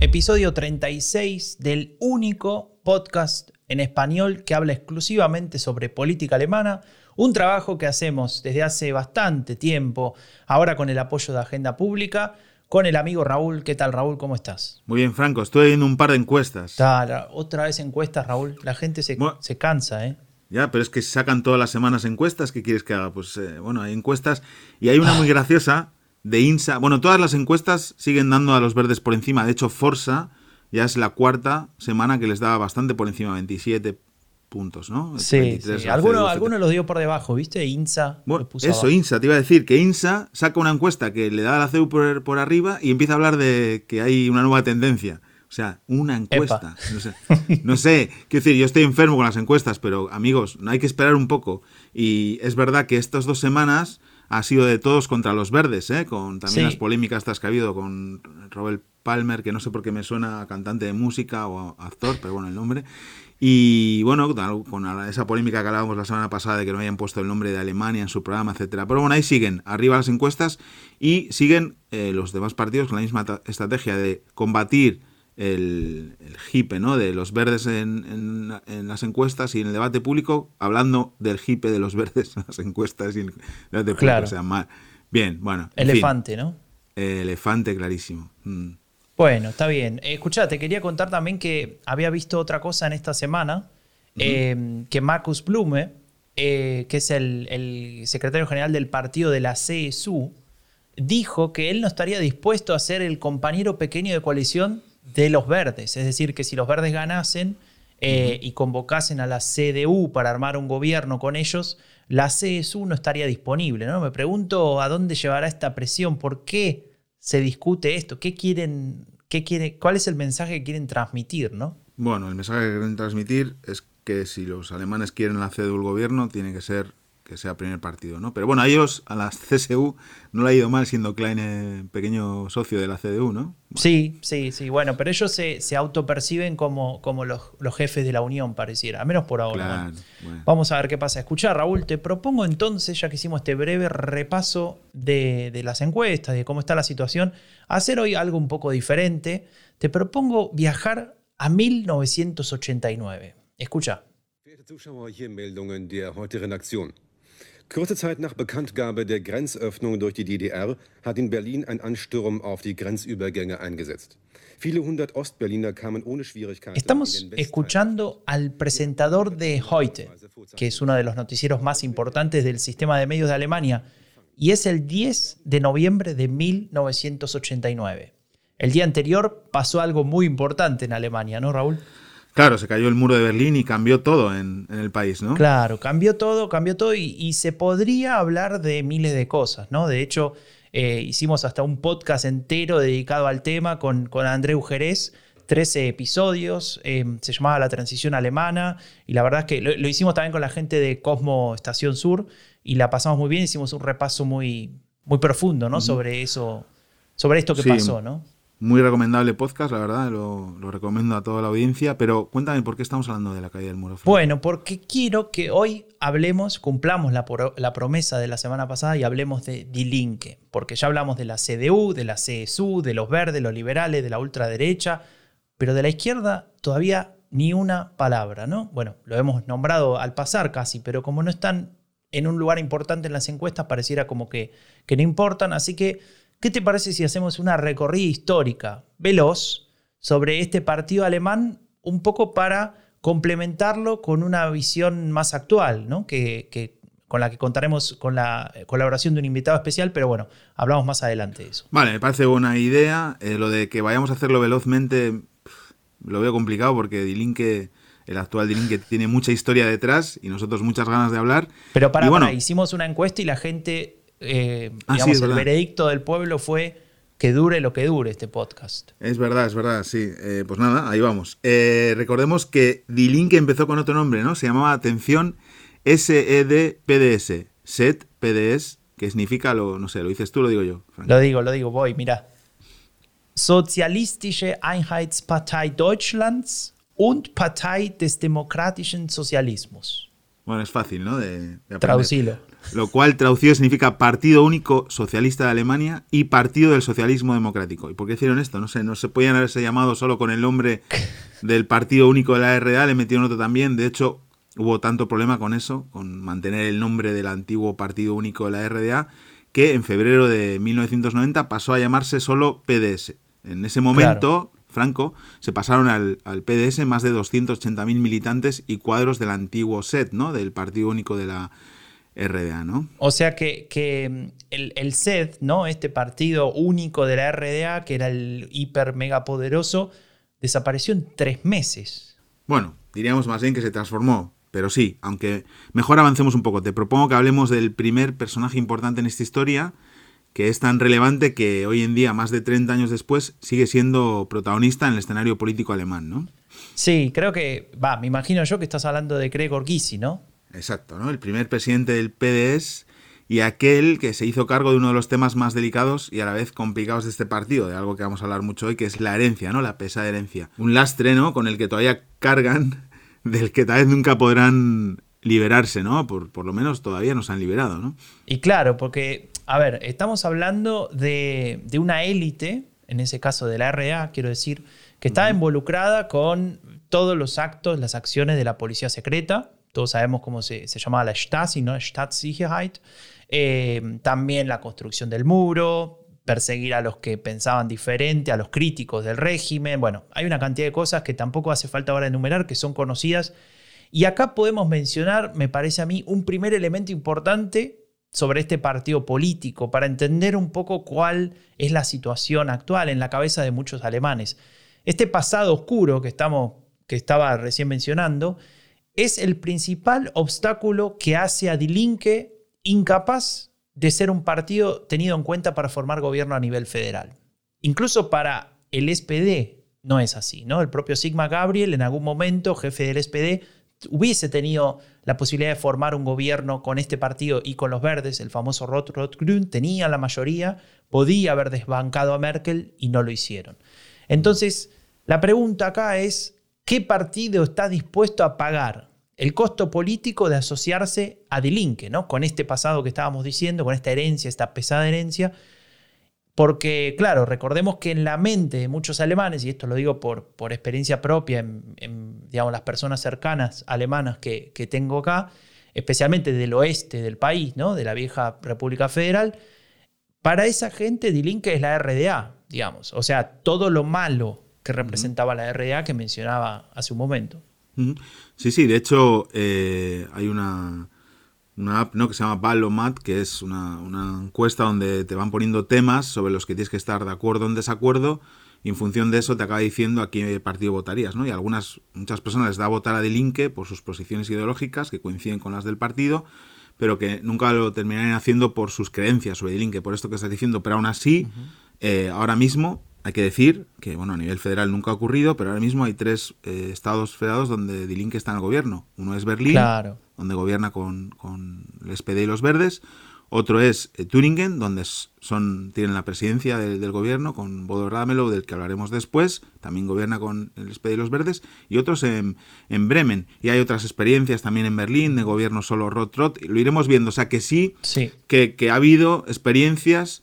Episodio 36 del único podcast en español que habla exclusivamente sobre política alemana, un trabajo que hacemos desde hace bastante tiempo, ahora con el apoyo de Agenda Pública, con el amigo Raúl. ¿Qué tal, Raúl? ¿Cómo estás? Muy bien, Franco. Estoy en un par de encuestas. otra vez encuestas, Raúl. La gente se, se cansa, ¿eh? Ya, pero es que sacan todas las semanas encuestas. ¿Qué quieres que haga? Pues eh, bueno, hay encuestas. Y hay una muy graciosa de INSA. Bueno, todas las encuestas siguen dando a los verdes por encima. De hecho, Forza ya es la cuarta semana que les da bastante por encima, 27 puntos, ¿no? Sí, sí. Algunos los dio por debajo, ¿viste? INSA. eso, INSA, te iba a decir que INSA saca una encuesta que le da a la CEU por, arriba y empieza a hablar de que hay una nueva tendencia. O sea, una encuesta. No sé, no sé, quiero decir, yo estoy enfermo con las encuestas, pero amigos, no hay que esperar un poco. Y es verdad que estas dos semanas ha sido de todos contra los verdes, ¿eh? con también las polémicas que ha habido con Robert Palmer, que no sé por qué me suena a cantante de música o actor, pero bueno, el nombre. Y bueno, con esa polémica que hablábamos la semana pasada de que no hayan puesto el nombre de Alemania en su programa, etcétera. Pero bueno, ahí siguen, arriba las encuestas y siguen eh, los demás partidos con la misma estrategia de combatir el, el hipe ¿no? de los verdes en, las encuestas y en el debate público, hablando del hipe de los verdes en las encuestas y en el debate público. O sea, mal. Bien, bueno. Elefante, ¿no? elefante, clarísimo. Mm. Bueno, está bien. Escuchate, quería contar también que había visto otra cosa en esta semana, em, que Marcus Blume, eh, que es el, el, secretario general del partido de la CSU, dijo que él no estaría dispuesto a ser el compañero pequeño de coalición de los verdes. Es decir, que si los verdes ganasen eh, y convocasen a la CDU para armar un gobierno con ellos, la CSU no estaría disponible. ¿no? Me pregunto a dónde llevará esta presión, por qué se discute esto, qué quieren, qué quiere, cuál es el mensaje que quieren transmitir, ¿no? Bueno, el mensaje que quieren transmitir es que si los alemanes quieren la CDU el gobierno, tiene que ser que sea primer partido, ¿no? Pero bueno, a ellos, a la CSU, no le ha ido mal siendo Klein eh, pequeño socio de la CDU, ¿no? Sí, sí, sí, bueno, pero ellos se, se autoperciben como, como los, jefes de la Unión, pareciera, al menos por ahora. Vamos a ver qué pasa. Escucha, Raúl, te propongo entonces, ya que hicimos este breve repaso de, de las encuestas, de cómo está la situación, hacer hoy algo un poco diferente. Te propongo viajar a 1989. Escucha. Zuschauer, hier Meldungen der heute Redaktion. Kurze Zeit nach Bekanntgabe der Grenzöffnung durch die DDR hat in Berlin ein Ansturm auf die Grenzübergänge eingesetzt. Viele hundert Ostberliner kamen ohne Schwierigkeiten. Estamos escuchando al presentador de Heute, que es uno de los noticieros más importantes del sistema de medios de Alemania, y es el 10 de noviembre de 1989. El día anterior pasó algo muy importante en Alemania, ¿no, Raúl? Claro, se cayó el muro de Berlín y cambió todo en, el país, ¿no? Claro, cambió todo, cambió todo y, se podría hablar de miles de cosas, ¿no? De hecho, eh, hicimos hasta un podcast entero dedicado al tema con, con André Jerez, 13 episodios, eh, se llamaba La Transición Alemana y la verdad es que lo, hicimos también con la gente de Cosmo Estación Sur y la pasamos muy bien, hicimos un repaso muy, muy profundo, ¿no? Sobre eso, sobre esto que pasó, ¿no? Muy recomendable podcast, la verdad, lo, recomiendo a toda la audiencia, pero cuéntame por qué estamos hablando de la caída del muro. Bueno, porque quiero que hoy hablemos, cumplamos la, la promesa de la semana pasada y hablemos de Die porque ya hablamos de la CDU, de la CSU, de los verdes, los liberales, de la ultraderecha, pero de la izquierda todavía ni una palabra, ¿no? Bueno, lo hemos nombrado al pasar casi, pero como no están en un lugar importante en las encuestas, pareciera como que, que no importan, así que ¿Qué te parece si hacemos una recorrida histórica veloz sobre este partido alemán, un poco para complementarlo con una visión más actual, ¿no? que, con la que contaremos con la colaboración de un invitado especial, pero bueno, hablamos más adelante de eso. Vale, me parece buena idea. Eh, lo de que vayamos a hacerlo velozmente lo veo complicado porque Dilinque, el actual Dilinque, tiene mucha historia detrás y nosotros muchas ganas de hablar. Pero para, bueno, hicimos una encuesta y la gente, eh, ah, digamos, el veredicto del pueblo fue que dure lo que dure este podcast. Es verdad, es verdad, sí. Eh, pues nada, ahí vamos. Eh, recordemos que D-Link empezó con otro nombre, ¿no? Se llamaba Atención SED-PDS. SET PDS, que significa lo, no sé, lo dices tú, lo digo yo. Lo digo, lo digo, voy, mira. Sozialistische Einheitspartei Deutschlands und Partei des Demokratischen Sozialismus. Bueno, es fácil, ¿no? De, Traducilo lo cual traducido significa Partido Único Socialista de Alemania y Partido del Socialismo Democrático. ¿Y por qué hicieron esto? No sé, no se podían haberse llamado solo con el nombre del Partido Único de la RDA, le metieron otro también. De hecho, hubo tanto problema con eso, con mantener el nombre del antiguo Partido Único de la RDA, que en febrero de 1990 pasó a llamarse solo PDS. En ese momento, Franco, se pasaron al, al, PDS más de 280.000 militantes y cuadros del antiguo SET, ¿no? Del Partido Único de la RDA, ¿no? O sea que, mm, el, el, SED, ¿no? Este partido único de la RDA, que era el hiper mega poderoso, desapareció en tres meses. Bueno, diríamos más bien que se transformó, pero sí, aunque mejor avancemos un poco. Te propongo que hablemos del primer personaje importante en esta historia, que es tan relevante que hoy en día, más de 30 años después, sigue siendo protagonista en el escenario político alemán, ¿no? Sí, creo que, va, me imagino yo que estás hablando de Gregor Gysi, ¿no? Exacto, ¿no? El primer presidente del PDS y aquel que se hizo cargo de uno de los temas más delicados y a la vez complicados de este partido, de algo que vamos a hablar mucho hoy, que es la herencia, ¿no? La pesada herencia. Un lastre, ¿no? Con el que todavía cargan, del que tal vez nunca podrán liberarse, ¿no? Por, por lo menos todavía nos han liberado, ¿no? Y claro, porque, a ver, estamos hablando de, de una élite, en ese caso de la RA, quiero decir, que está involucrada con todos los actos, las acciones de la policía secreta, todos sabemos cómo se, llamaba la Stasi, ¿no? Staatssicherheit. Eh, también la construcción del muro, perseguir a los que pensaban diferente, a los críticos del régimen. Bueno, hay una cantidad de cosas que tampoco hace falta ahora enumerar, que son conocidas. Y acá podemos mencionar, me parece a mí, un primer elemento importante sobre este partido político para entender un poco cuál es la situación actual en la cabeza de muchos alemanes. Este pasado oscuro que, estamos, que estaba recién mencionando es el principal obstáculo que hace a Dilinque incapaz de ser un partido tenido en cuenta para formar gobierno a nivel federal. Incluso para el SPD no es así, ¿no? El propio Sigma Gabriel, en algún momento, jefe del SPD, hubiese tenido la posibilidad de formar un gobierno con este partido y con los verdes, el famoso Rot-Rot-Grün, tenía la mayoría, podía haber desbancado a Merkel y no lo hicieron. Entonces, la pregunta acá es, ¿qué partido está dispuesto a pagar el costo político de asociarse a Delinque, ¿no? Con este pasado que estábamos diciendo, con esta herencia, esta pesada herencia. Porque, claro, recordemos que en la mente de muchos alemanes, y esto lo digo por, por experiencia propia en, digamos, las personas cercanas alemanas que, tengo acá, especialmente del oeste del país, ¿no? de la vieja República Federal, para esa gente Dilinque es la RDA, digamos. O sea, todo lo malo que representaba la RDA que mencionaba hace un momento. Sí, sí, de hecho eh, hay una, una app ¿no? que se llama Balomat, que es una, encuesta donde te van poniendo temas sobre los que tienes que estar de acuerdo o en desacuerdo y en función de eso te acaba diciendo a qué partido votarías, ¿no? Y algunas, muchas personas les da a votar a Delinque por sus posiciones ideológicas que coinciden con las del partido, pero que nunca lo terminarían haciendo por sus creencias sobre Delinque, por esto que estás diciendo, pero aún así, eh, ahora mismo hay que decir que, bueno, a nivel federal nunca ha ocurrido, pero ahora mismo hay tres eh, estados federados donde Die está en el gobierno. Uno es Berlín, donde gobierna con, el SPD y los verdes. Otro es eh, Turingen, donde son, tienen la presidencia del gobierno con Bodo Ramelow, del que hablaremos después, también gobierna con el SPD y los verdes, y otros en, en Bremen. Y hay otras experiencias también en Berlín, de gobierno solo Roth-Roth, lo iremos viendo. O sea que sí, sí. Que, que, ha habido experiencias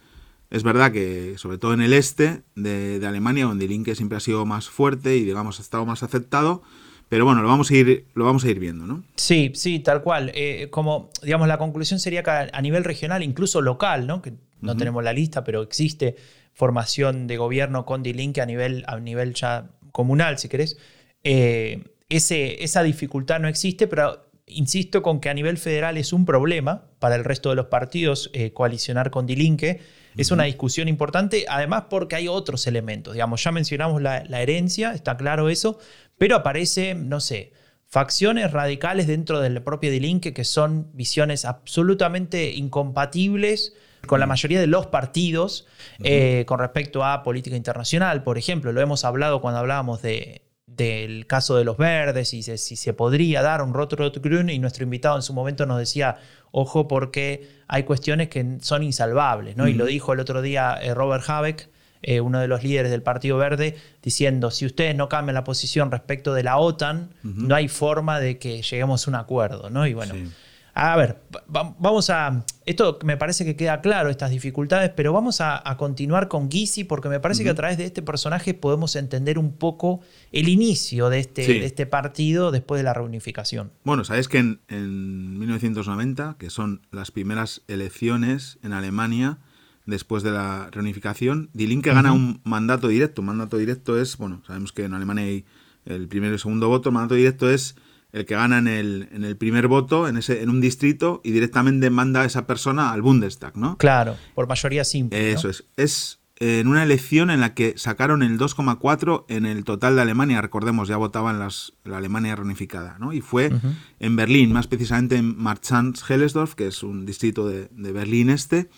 es verdad que, sobre todo en el este de, Alemania, donde Linke siempre ha sido más fuerte y, digamos, ha estado más aceptado, pero bueno, lo vamos a ir, lo vamos a ir viendo, ¿no? Sí, sí, tal cual. Eh, como, digamos, la conclusión sería que a nivel regional, incluso local, ¿no? Que no tenemos la lista, pero existe formación de gobierno con Die Linke a nivel, a nivel ya comunal, si querés. Eh, ese, esa dificultad no existe, pero insisto con que a nivel federal es un problema para el resto de los partidos eh, coalicionar con Dilinque. Es una discusión importante, además porque hay otros elementos. Digamos, ya mencionamos la, herencia, está claro eso, pero aparece, no sé, facciones radicales dentro del propio Dilinque que son visiones absolutamente incompatibles con la mayoría de los partidos eh, con respecto a política internacional, por ejemplo. Lo hemos hablado cuando hablábamos de, del caso de los verdes y si se podría dar un Rotrotgrün y nuestro invitado en su momento nos decía, ojo porque hay cuestiones que son insalvables, ¿no? Y lo dijo el otro día eh, Robert Habeck, eh, uno de los líderes del Partido Verde, diciendo, si ustedes no cambian la posición respecto de la OTAN, no hay forma de que lleguemos a un acuerdo, ¿no? Y bueno, a ver, vamos a. Esto me parece que queda claro, estas dificultades, pero vamos a, continuar con Gysi porque me parece que a través de este personaje podemos entender un poco el inicio de este, este partido después de la reunificación. Bueno, sabes que en, 1990, que son las primeras elecciones en Alemania después de la reunificación, Die Linke gana un mandato directo. Un mandato directo es, bueno, sabemos que en Alemania hay el primero y segundo voto, el mandato directo es el que gana en el, en el primer voto en, ese, en un distrito y directamente manda a esa persona al Bundestag, ¿no? Claro, por mayoría simple. Eso es. Es en una elección en la que sacaron el 2,4 en el total de Alemania, recordemos, ya votaban las, la Alemania reunificada, ¿no? Y fue en Berlín, más precisamente en Marchand-Hellesdorf, que es un distrito de, de Berlín este,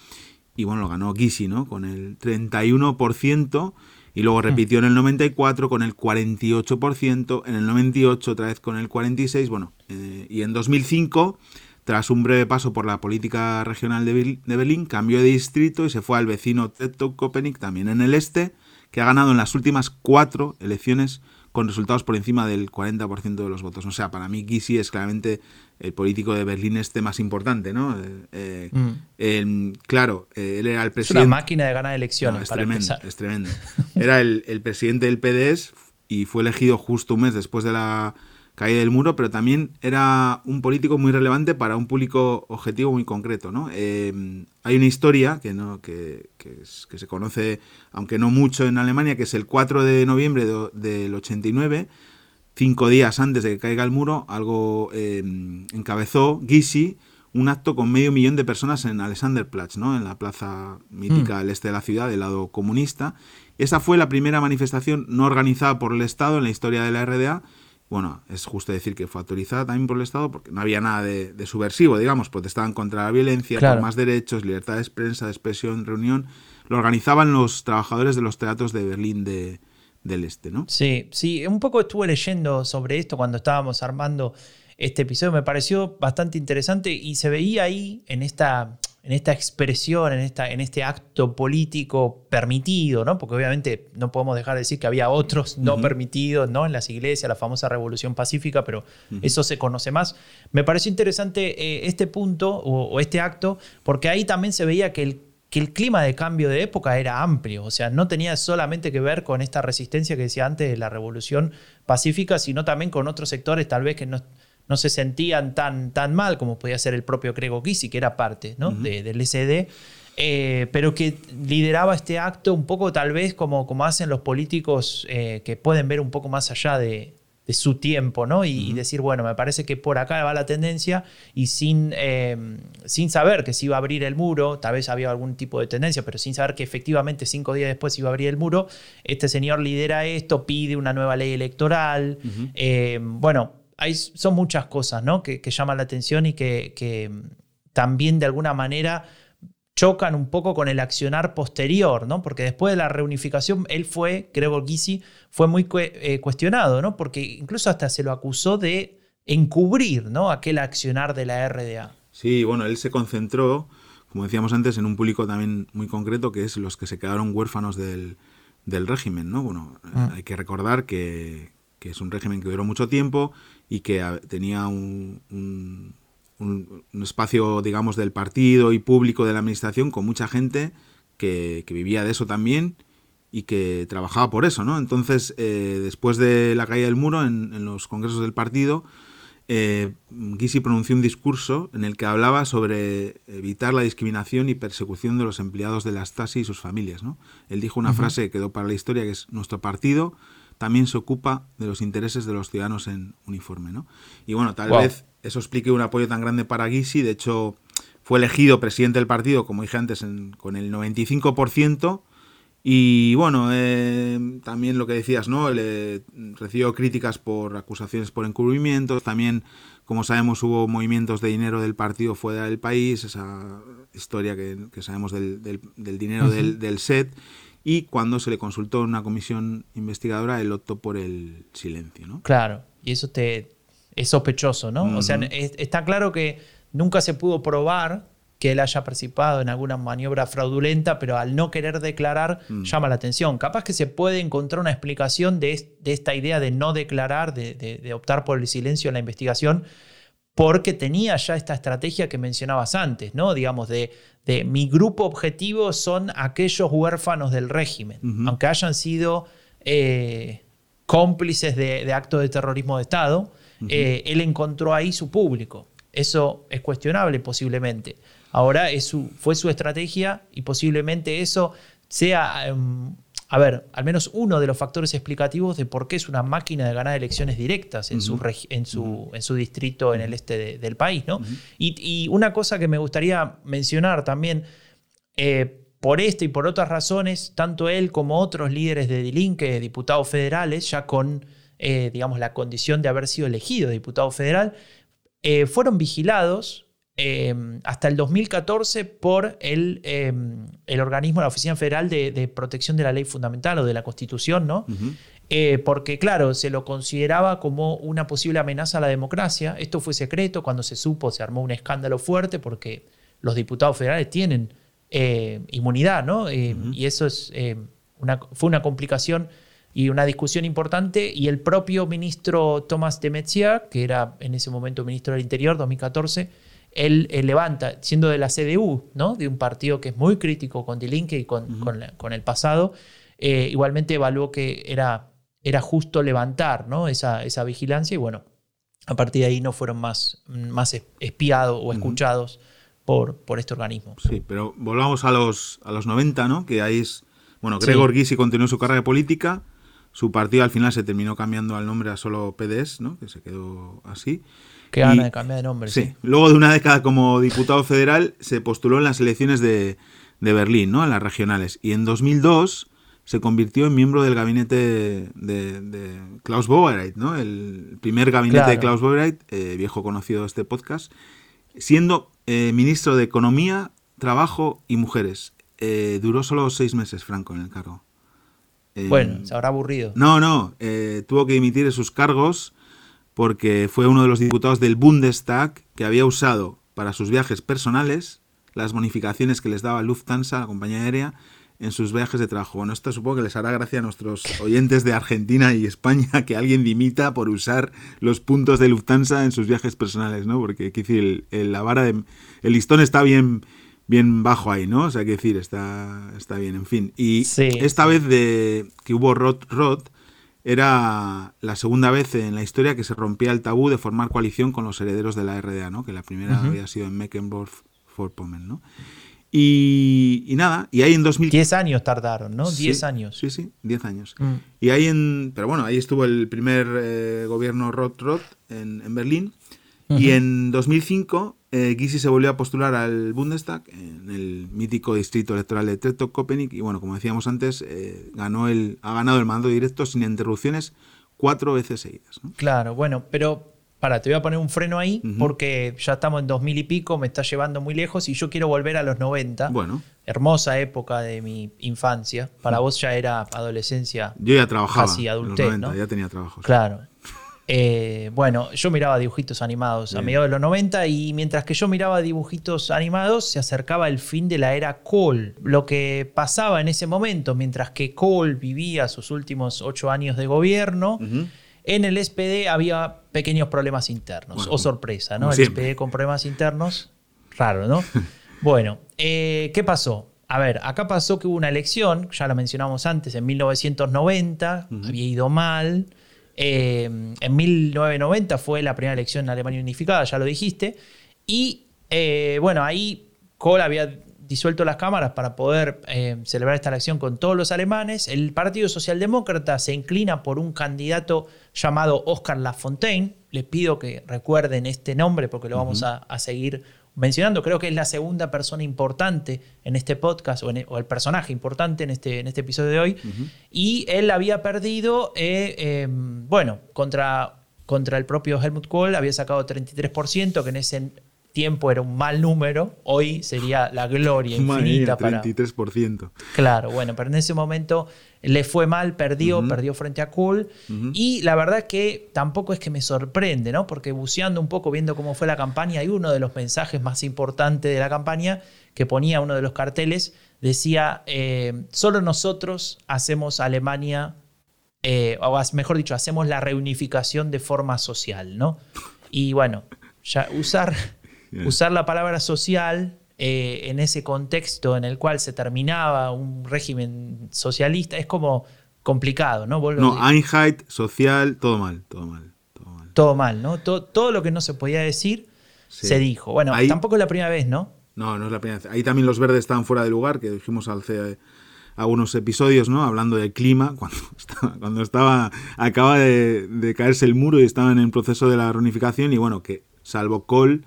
y bueno, lo ganó Gysi, ¿no? Con el 31%, y luego repitió en el 94 con el 48%, en el 98 otra vez con el 46%, bueno, eh, y en 2005, tras un breve paso por la política regional de, Berlín, cambió de distrito y se fue al vecino Teto-Köpenick, también en el este, que ha ganado en las últimas cuatro elecciones con resultados por encima del 40% de los votos. O sea, para mí Gysi es claramente el político de Berlín este más importante, ¿no? Eh, eh, mm. claro, eh, él era el presidente... Es una máquina de ganar elecciones. es, tremendo, es tremendo. Era el, el, presidente del PDS y fue elegido justo un mes después de la caída del muro, pero también era un político muy relevante para un público objetivo muy concreto, ¿no? hay una historia que, no, que, que, se conoce, aunque no mucho en Alemania, que es el 4 de noviembre del 89 cinco días antes de que caiga el muro, algo em, encabezó Gysi un acto con medio millón de personas en Alexanderplatz, ¿no? en la plaza mítica mm. del este de la ciudad, del lado comunista. Esa fue la primera manifestación no organizada por el Estado en la historia de la RDA. Bueno, es justo decir que fue autorizada también por el Estado porque no había nada de, subversivo, digamos, protestaban contra la violencia, por más derechos, libertad de prensa, de expresión, reunión. Lo organizaban los trabajadores de los teatros de Berlín de, del este, ¿no? Sí, sí, un poco estuve leyendo sobre esto cuando estábamos armando este episodio, me pareció bastante interesante y se veía ahí en esta, en esta expresión, en, esta, en este acto político permitido, ¿no? Porque obviamente no podemos dejar de decir que había otros no permitidos, ¿no? En las iglesias, la famosa revolución pacífica, pero eso se conoce más. Me pareció interesante eh, este punto o este acto, porque ahí también se veía que el que el clima de cambio de época era amplio, o sea, no tenía solamente que ver con esta resistencia que decía antes de la revolución pacífica, sino también con otros sectores tal vez que no, no se sentían tan, tan mal como podía ser el propio Grego Gysi, que era parte ¿no? del SD, eh, pero que lideraba este acto un poco tal vez como, como hacen los políticos eh, que pueden ver un poco más allá de, de su tiempo, ¿no? Y, decir, bueno, me parece que por acá va la tendencia y sin, em, sin saber que se iba a abrir el muro, tal vez había algún tipo de tendencia, pero sin saber que efectivamente cinco días después iba a abrir el muro, este señor lidera esto, pide una nueva ley electoral. Em, bueno, hay, son muchas cosas, ¿no? Que, llaman la atención y que, que em, también de alguna manera chocan un poco con el accionar posterior, ¿no? Porque después de la reunificación, él fue, creo que Gysi, fue muy eh, cuestionado, ¿no? Porque incluso hasta se lo acusó de encubrir, ¿no? Aquel accionar de la RDA. Sí, bueno, él se concentró, como decíamos antes, en un público también muy concreto, que es los que se quedaron huérfanos del, régimen, ¿no? Bueno, ah. hay que recordar que, es un régimen que duró mucho tiempo y que tenía un un, espacio, digamos, del partido y público de la administración con mucha gente que, vivía de eso también y que trabajaba por eso, ¿no? Entonces, eh, después de la caída del muro en, los congresos del partido, eh, Gysi pronunció un discurso en el que hablaba sobre evitar la discriminación y persecución de los empleados de la Stasi y sus familias, ¿no? Él dijo una frase que quedó para la historia que es nuestro partido también se ocupa de los intereses de los ciudadanos en uniforme. ¿no? Y bueno, tal vez eso explique un apoyo tan grande para Gysi. De hecho, fue elegido presidente del partido, como dije antes, con el 95%. Y bueno, eh, también lo que decías, ¿no? Le recibió críticas por acusaciones por encubrimientos. También, como sabemos, hubo movimientos de dinero del partido fuera del país, esa historia que, sabemos del, dinero del, del, SET y cuando se le consultó en una comisión investigadora, él optó por el silencio. ¿no? Claro, y eso te, es sospechoso, ¿no? O sea, está claro que nunca se pudo probar que él haya participado en alguna maniobra fraudulenta, pero al no querer declarar mm. llama la atención. Capaz que se puede encontrar una explicación de, esta idea de no declarar, de, optar por el silencio en la investigación, porque tenía ya esta estrategia que mencionabas antes, ¿no? Digamos, de, de mi grupo objetivo son aquellos huérfanos del régimen, aunque hayan sido eh, cómplices de, actos de terrorismo de Estado, eh, él encontró ahí su público. Eso es cuestionable posiblemente. Ahora es fue su estrategia y posiblemente eso sea em, a ver, al menos uno de los factores explicativos de por qué es una máquina de ganar elecciones directas en, su, en, su, en su, distrito en el este del país. ¿no? y, una cosa que me gustaría mencionar también, eh, por esta y por otras razones, tanto él como otros líderes de Dilinque, diputados federales, ya con eh, digamos, la condición de haber sido elegido diputado federal, eh, fueron vigilados Em, hasta el 2014 por el, em, el, organismo, la Oficina Federal de, Protección de la Ley Fundamental o de la Constitución, ¿no? Eh, porque, claro, se lo consideraba como una posible amenaza a la democracia. Esto fue secreto, cuando se supo se armó un escándalo fuerte porque los diputados federales tienen eh, inmunidad, ¿no? Eh, y eso es, una, fue una complicación y una discusión importante. Y el propio ministro Tomás de Metzia, que era en ese momento ministro del Interior, 2014, él, levanta, siendo de la CDU, ¿no? de un partido que es muy crítico con Dilinque y con, con, el pasado, eh, igualmente evaluó que era, era justo levantar ¿no? esa, esa, vigilancia y bueno, a partir de ahí no fueron más, más espiados o escuchados por, por este organismo. Sí, pero volvamos a los, a los 90, ¿no? que ahí es, bueno, Gregor sí. continuó su carrera política, su partido al final se terminó cambiando al nombre a solo PDS, ¿no? que se quedó así. Qué gana de cambiar de nombre. Sí. Luego de una década como diputado federal, se postuló en las elecciones de, Berlín, ¿no? En las regionales. Y en 2002 se convirtió en miembro del gabinete de, Klaus Wowereit, ¿no? El primer gabinete de Klaus Wowereit, eh, viejo conocido de este podcast, siendo eh, ministro de Economía, Trabajo y Mujeres. Eh, duró solo seis meses, Franco, en el cargo. bueno, se habrá aburrido. No, no, tuvo que dimitir sus cargos porque fue uno de los diputados del Bundestag que había usado para sus viajes personales las bonificaciones que les daba Lufthansa, la compañía aérea, en sus viajes de trabajo. Bueno, esto supongo que les hará gracia a nuestros oyentes de Argentina y España que alguien dimita por usar los puntos de Lufthansa en sus viajes personales, ¿no? Porque, quiero decir, el, la vara de, el listón está bien, bien bajo ahí, ¿no? O sea, quiero decir, está, está bien, en fin. Y esta vez de que hubo Rot Rot, era la segunda vez en la historia que se rompía el tabú de formar coalición con los herederos de la RDA, ¿no? que la primera había sido en Mecklenburg-Vorpommern. ¿no? Y, nada, y ahí en 2000... Diez años tardaron, ¿no? Diez años. Sí, sí, diez años. Mm. Y ahí en... Pero bueno, ahí estuvo el primer eh, gobierno Roth-Roth en, en, Berlín. Y en 2005 eh, Gysi se volvió a postular al Bundestag en el mítico distrito electoral de Treptow-Köpenick y bueno, como decíamos antes, eh, ganó el, ha ganado el mando directo sin interrupciones cuatro veces seguidas. Claro, bueno, pero para, te voy a poner un freno ahí porque ya estamos en 2000 y pico, me está llevando muy lejos y yo quiero volver a los 90. Bueno. Hermosa época de mi infancia. Para vos ya era adolescencia. Yo ya trabajaba. Casi adultez, Ya tenía trabajo. Claro. Eh, bueno, yo miraba dibujitos animados a mediados de los 90 y mientras que yo miraba dibujitos animados se acercaba el fin de la era Cole. Lo que pasaba en ese momento, mientras que Cole vivía sus últimos ocho años de gobierno, en el SPD había pequeños problemas internos. o sorpresa, ¿no? El SPD con problemas internos, raro, ¿no? bueno, eh, ¿qué pasó? A ver, acá pasó que hubo una elección, ya la mencionamos antes, en 1990, había ido mal. Eh, en 1990 fue la primera elección en Alemania unificada, ya lo dijiste. Y eh, bueno, ahí Kohl había disuelto las cámaras para poder eh, celebrar esta elección con todos los alemanes. El Partido Socialdemócrata se inclina por un candidato llamado Oscar Lafontaine. Les pido que recuerden este nombre porque lo vamos a, seguir mencionando. Creo que es la segunda persona importante en este podcast o, el personaje importante en este, en este episodio de hoy. Y él había perdido, eh, em, bueno, contra, contra el propio Helmut Kohl, había sacado 33%, que en ese tiempo era un mal número, hoy sería la gloria infinita. para 33%. Claro, bueno, pero en ese momento le fue mal, perdió, perdió frente a Cool. Y la verdad que tampoco es que me sorprende, ¿no? Porque buceando un poco, viendo cómo fue la campaña, hay uno de los mensajes más importantes de la campaña que ponía uno de los carteles, decía, eh, solo nosotros hacemos Alemania, eh, o mejor dicho, hacemos la reunificación de forma social, ¿no? Y bueno, ya usar usar la palabra social eh, en ese contexto en el cual se terminaba un régimen socialista es como complicado, ¿no? no, Einheit, social, todo mal, todo mal. Todo mal, ¿no? Todo, lo que no se podía decir se dijo. Bueno, tampoco es la primera vez, ¿no? No, no es la primera vez. Ahí también los verdes estaban fuera de lugar, que dijimos al hace algunos episodios, ¿no? Hablando del clima, cuando estaba, cuando estaba acaba de, de, caerse el muro y estaban en el proceso de la reunificación y bueno, que salvo Kohl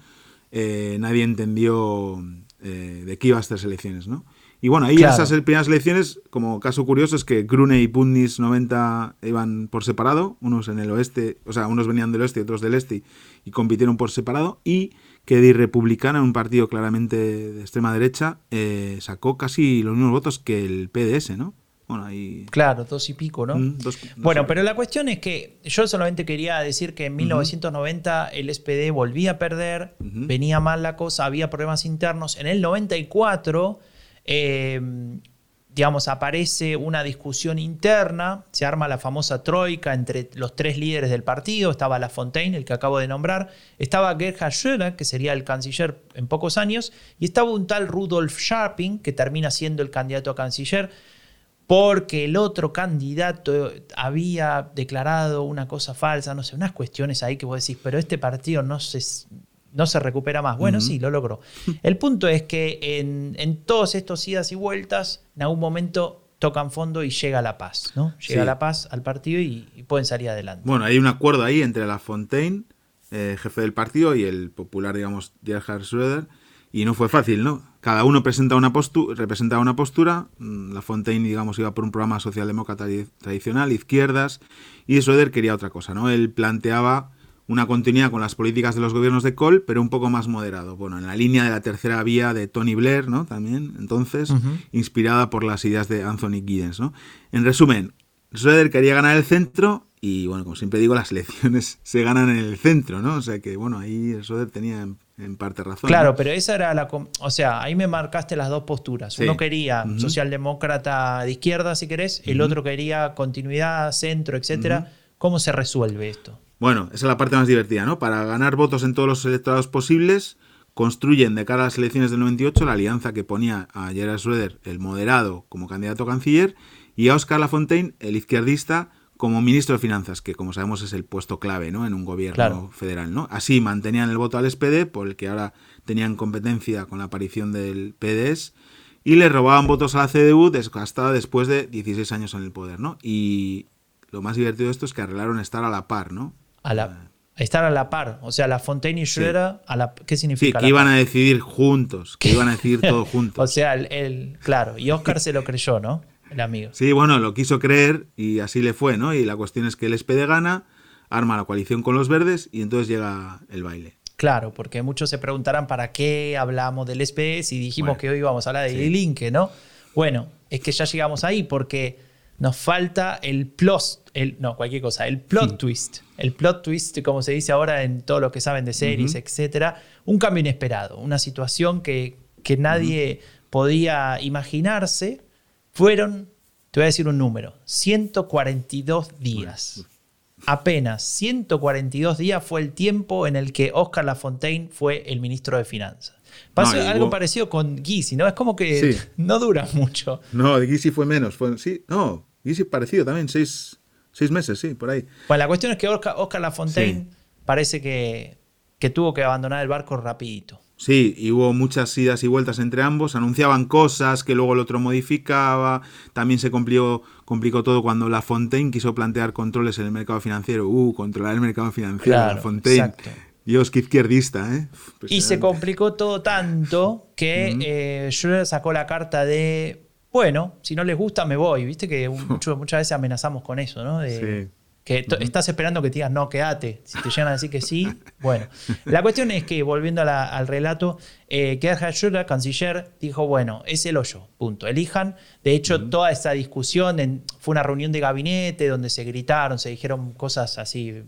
eh, nadie entendió eh, de qué iba a estas elecciones, ¿no? Y bueno, ahí esas primeras elecciones, como caso curioso, es que Grune y Putnis 90 iban por separado, unos en el oeste, o sea, unos venían del oeste y otros del este, y compitieron por separado, y que de Republicana, un partido claramente de extrema derecha, eh, sacó casi los mismos votos que el PDS, ¿no? Claro, dos y pico, ¿no? Mm, bueno, pero la cuestión es que yo solamente quería decir que en 1990 el SPD volvía a perder, venía mal la cosa, había problemas internos. En el 94, em, digamos, aparece una discusión interna, se arma la famosa troika entre los tres líderes del partido, estaba La Fontaine, el que acabo de nombrar, estaba Gerhard Schröder, que sería el canciller en pocos años, y estaba un tal Rudolf Scharping, que termina siendo el candidato a canciller porque el otro candidato había declarado una cosa falsa, no sé, unas cuestiones ahí que vos decís, pero este partido no se, no se recupera más. Bueno, sí, lo logró. El punto es que en, todos estos idas y vueltas, en algún momento tocan fondo y llega la paz, ¿no? Llega la paz al partido y, pueden salir adelante. Bueno, hay un acuerdo ahí entre la Fontaine, eh, jefe del partido, y el popular, digamos, Gerhard Schröder, y no fue fácil, ¿no? Cada uno presenta una representaba una postura. Mm, la Fontaine, digamos, iba por un programa socialdemócrata tradicional, izquierdas, y Schroeder quería otra cosa, ¿no? Él planteaba una continuidad con las políticas de los gobiernos de Kohl, pero un poco más moderado. Bueno, en la línea de la tercera vía de Tony Blair, ¿no? También, entonces, inspirada por las ideas de Anthony Giddens, ¿no? En resumen, Schroeder quería ganar el centro y, bueno, como siempre digo, las elecciones se ganan en el centro, ¿no? O sea que, bueno, ahí Schroeder tenía en parte razón. Claro, pero esa era la... O sea, ahí me marcaste las dos posturas. Uno quería socialdemócrata de izquierda, si querés, el otro quería continuidad, centro, etcétera. ¿Cómo se resuelve esto? Bueno, esa es la parte más divertida, ¿no? Para ganar votos en todos los electorados posibles, construyen de cara a las elecciones del 98 la alianza que ponía a Gerard Schroeder, el moderado, como candidato a canciller, y a Oscar Lafontaine, el izquierdista, como ministro de Finanzas, que como sabemos es el puesto clave ¿no? en un gobierno federal. ¿no? Así mantenían el voto al SPD, por el que ahora tenían competencia con la aparición del PDS, y le robaban votos a la CDU desgastada después de 16 años en el poder. ¿no? Y lo más divertido de esto es que arreglaron estar a la par. ¿no? A la, estar a la par, o sea, la Fontaine y Schroeder, a la, ¿qué significa? Sí, que iban a decidir juntos, que iban a decidir todo juntos. o sea, el, claro, y Oscar se lo creyó, ¿no? El amigo. Sí, bueno, lo quiso creer y así le fue, ¿no? Y la cuestión es que el SPD gana, arma la coalición con los verdes y entonces llega el baile. Claro, porque muchos se preguntarán para qué hablamos del SPD si dijimos que hoy íbamos a hablar de sí. ¿no? Bueno, es que ya llegamos ahí porque nos falta el plot, el, no, cualquier cosa, el plot twist. El plot twist, como se dice ahora en todo lo que saben de series, etcétera. Un cambio inesperado, una situación que, que nadie podía imaginarse fueron, te voy a decir un número, 142 días. Apenas 142 días fue el tiempo en el que Oscar Lafontaine fue el ministro de Finanzas. Pasó algo parecido con Gysi, ¿no? Es como que no dura mucho. No, Gysi fue menos. Fue, sí, no, Gysi parecido también, seis, meses, sí, por ahí. Bueno, la cuestión es que Oscar, Lafontaine parece que que tuvo que abandonar el barco rapidito. Sí, y hubo muchas idas y vueltas entre ambos, anunciaban cosas que luego el otro modificaba, también se complicó, complicó todo cuando La Fontaine quiso plantear controles en el mercado financiero. Uh, controlar el mercado financiero, La Fontaine. Exacto. Dios, qué izquierdista, ¿eh? Y se complicó todo tanto que uh sacó la carta de, bueno, si no les gusta me voy, viste que muchas veces amenazamos con eso, ¿no? De, sí que estás esperando que te digas no, quédate. Si te llegan a decir que sí, bueno. La cuestión es que, volviendo al relato, eh, Gerhard canciller, dijo, bueno, es el hoyo, punto. Elijan. De hecho, toda esta discusión fue una reunión de gabinete donde se gritaron, se dijeron cosas así,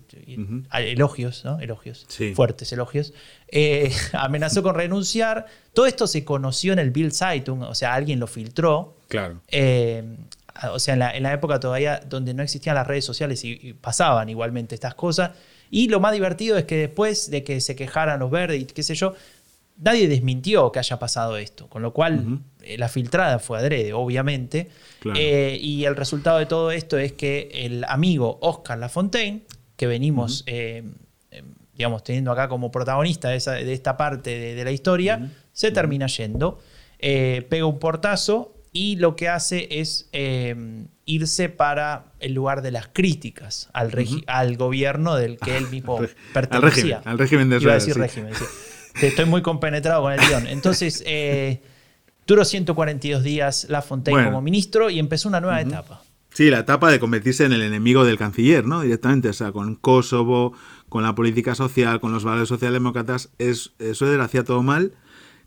elogios, ¿no? Elogios, fuertes elogios. Eh, amenazó con renunciar. Todo esto se conoció en el Bill Zeitung, o sea, alguien lo filtró. Claro. Eh, o sea, en la, época todavía donde no existían las redes sociales y, pasaban igualmente estas cosas. Y lo más divertido es que después de que se quejaran los verdes y qué sé yo, nadie desmintió que haya pasado esto, con lo cual eh, la filtrada fue adrede, obviamente. Eh, y el resultado de todo esto es que el amigo Oscar Lafontaine, que venimos, eh, digamos, teniendo acá como protagonista de, esta parte de, la historia, se termina yendo, pega un portazo y lo que hace es eh, irse para el lugar de las críticas al, al gobierno del que él mismo pertenecía. Al régimen, de Iba a decir régimen, Estoy muy compenetrado con el guion. Entonces, eh, duró 142 días La Fontaine como ministro y empezó una nueva etapa. Sí, la etapa de convertirse en el enemigo del canciller, ¿no? Directamente, o sea, con Kosovo, con la política social, con los valores socialdemócratas, es, eso hacía todo mal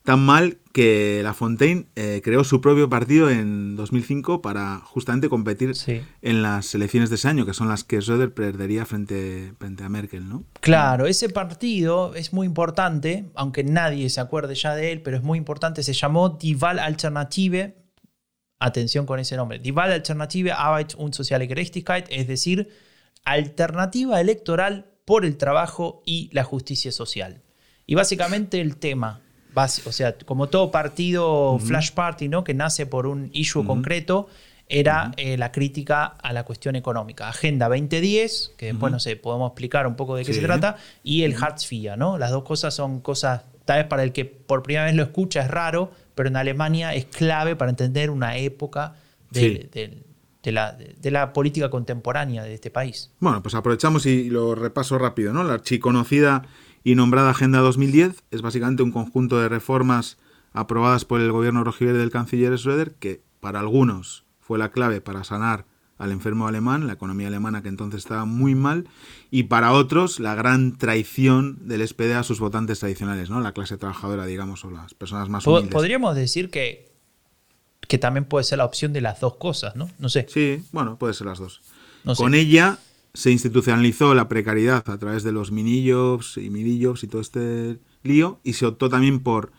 tan mal que La Fontaine eh, creó su propio partido en 2005 para justamente competir en las elecciones de ese año, que son las que Söder perdería frente, frente a Merkel, ¿no? Claro, ese partido es muy importante, aunque nadie se acuerde ya de él, pero es muy importante, se llamó Die Wahl Alternative, atención con ese nombre, Die Wahl Alternative Arbeit und Soziale Gerechtigkeit, es decir, alternativa electoral por el trabajo y la justicia social. Y básicamente el tema o sea, como todo partido flash party, ¿no? Que nace por un issue concreto, era eh, la crítica a la cuestión económica. Agenda 2010, que después, no sé, podemos explicar un poco de qué se trata, y el Hartz IV, ¿no? Las dos cosas son cosas, tal vez para el que por primera vez lo escucha es raro, pero en Alemania es clave para entender una época de, la, de, la, política contemporánea de este país. Bueno, pues aprovechamos y lo repaso rápido, ¿no? La archiconocida y nombrada Agenda 2010 es básicamente un conjunto de reformas aprobadas por el gobierno rojiverde del canciller Schröder que para algunos fue la clave para sanar al enfermo alemán, la economía alemana que entonces estaba muy mal, y para otros la gran traición del SPD a sus votantes tradicionales, ¿no? La clase trabajadora, digamos, o las personas más humildes. Podríamos decir que, que también puede ser la opción de las dos cosas, ¿no? No sé. Sí, bueno, puede ser las dos. Con ella se institucionalizó la precariedad a través de los mini-jobs y mini-jobs y todo este lío, y se optó también por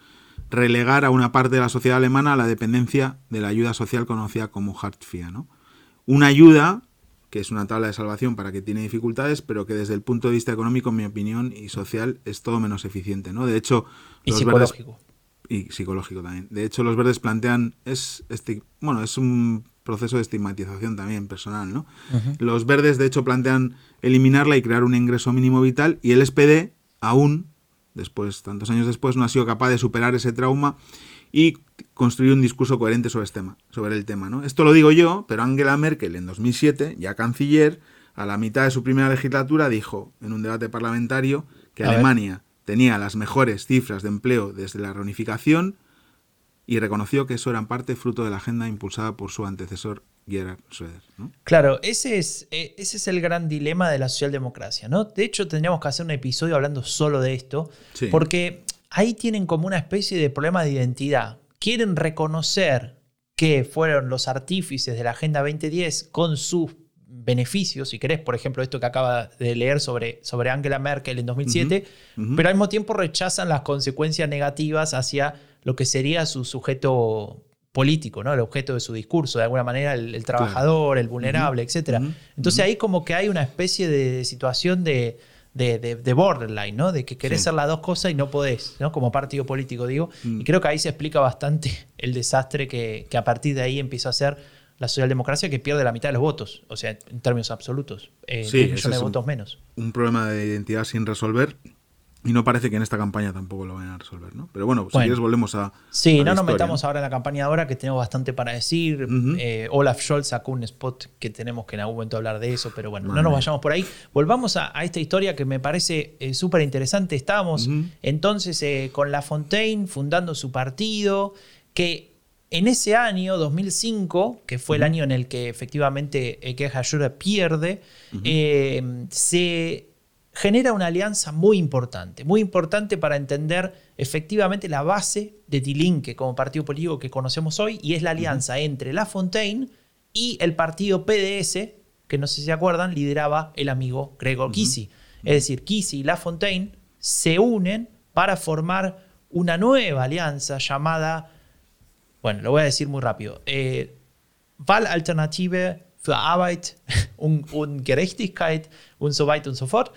relegar a una parte de la sociedad alemana a la dependencia de la ayuda social conocida como Hartz IV. ¿no? Una ayuda que es una tabla de salvación para que tiene dificultades, pero que desde el punto de vista económico, en mi opinión, y social, es todo menos eficiente. ¿no? De hecho, y psicológico. y psicológico también. De hecho, los verdes plantean, es este, bueno, es un proceso de estigmatización también personal. ¿no? Los verdes, de hecho, plantean eliminarla y crear un ingreso mínimo vital y el SPD aún, después, tantos años después, no ha sido capaz de superar ese trauma y construir un discurso coherente sobre, este tema, sobre el tema. ¿no? Esto lo digo yo, pero Angela Merkel en 2007, ya canciller, a la mitad de su primera legislatura, dijo en un debate parlamentario que Alemania tenía las mejores cifras de empleo desde la reunificación y reconoció que eso era en parte fruto de la agenda impulsada por su antecesor Gerhard Schröder. Claro, ese es, e, ese es el gran dilema de la socialdemocracia. ¿no? De hecho, tendríamos que hacer un episodio hablando solo de esto, porque ahí tienen como una especie de problema de identidad. Quieren reconocer que fueron los artífices de la Agenda 2010 con sus beneficios, si querés, por ejemplo, esto que acaba de leer sobre, sobre Angela Merkel en 2007, pero al mismo tiempo rechazan las consecuencias negativas hacia lo que sería su sujeto político, ¿no? El objeto de su discurso, de alguna manera el, trabajador, el vulnerable, etc. Entonces ahí como que hay una especie de situación de, de, borderline, ¿no? De que querés ser las dos cosas y no podés, ¿no? Como partido político, digo. Mm. Y creo que ahí se explica bastante el desastre que, a partir de ahí empieza a ser la socialdemocracia que pierde la mitad de los votos, o sea, en términos absolutos, eh, millones de votos menos. Un problema de identidad sin resolver Y no parece que en esta campaña tampoco lo vayan a resolver, ¿no? Pero bueno, si quieres volvemos a. Sí, no nos metamos ahora en la campaña ahora, que tenemos bastante para decir. Eh, Olaf Scholz sacó un spot que tenemos que en algún momento hablar de eso, pero bueno, no nos vayamos por ahí. Volvamos a, esta historia que me parece eh, súper interesante. Estábamos entonces eh, con La Fontaine fundando su partido, que en ese año, 2005, que fue el año en el que efectivamente Gerhard pierde, se genera una alianza muy importante, muy importante para entender efectivamente la base de Tilinque como partido político que conocemos hoy, y es la alianza entre La Fontaine y el partido PDS, que no sé si se acuerdan, lideraba el amigo Gregor Kisi. Es decir, Kisi y La Fontaine se unen para formar una nueva alianza llamada, bueno, lo voy a decir muy rápido, eh, Val Alternative für Arbeit und, Gerechtigkeit und so weiter und so fort,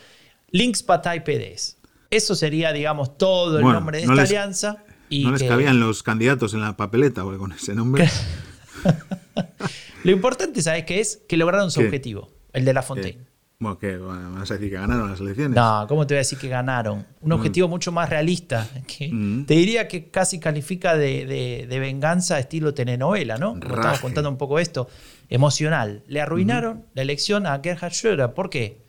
Linkspartei PDS. Eso sería, digamos, todo el nombre de esta alianza. Y no les cabían los candidatos en la papeleta con ese nombre. Lo importante, ¿sabes qué es? Que lograron su objetivo, el de La Fontaine. Bueno, ¿qué? ¿Vas a decir que ganaron las elecciones? No, ¿cómo te voy a decir que ganaron? Un mm. objetivo mucho más realista. Que mm. Te diría que casi califica de, venganza estilo telenovela, ¿no? Estamos contando un poco esto. Emocional. Le arruinaron la elección a Gerhard Schröder. ¿Por qué?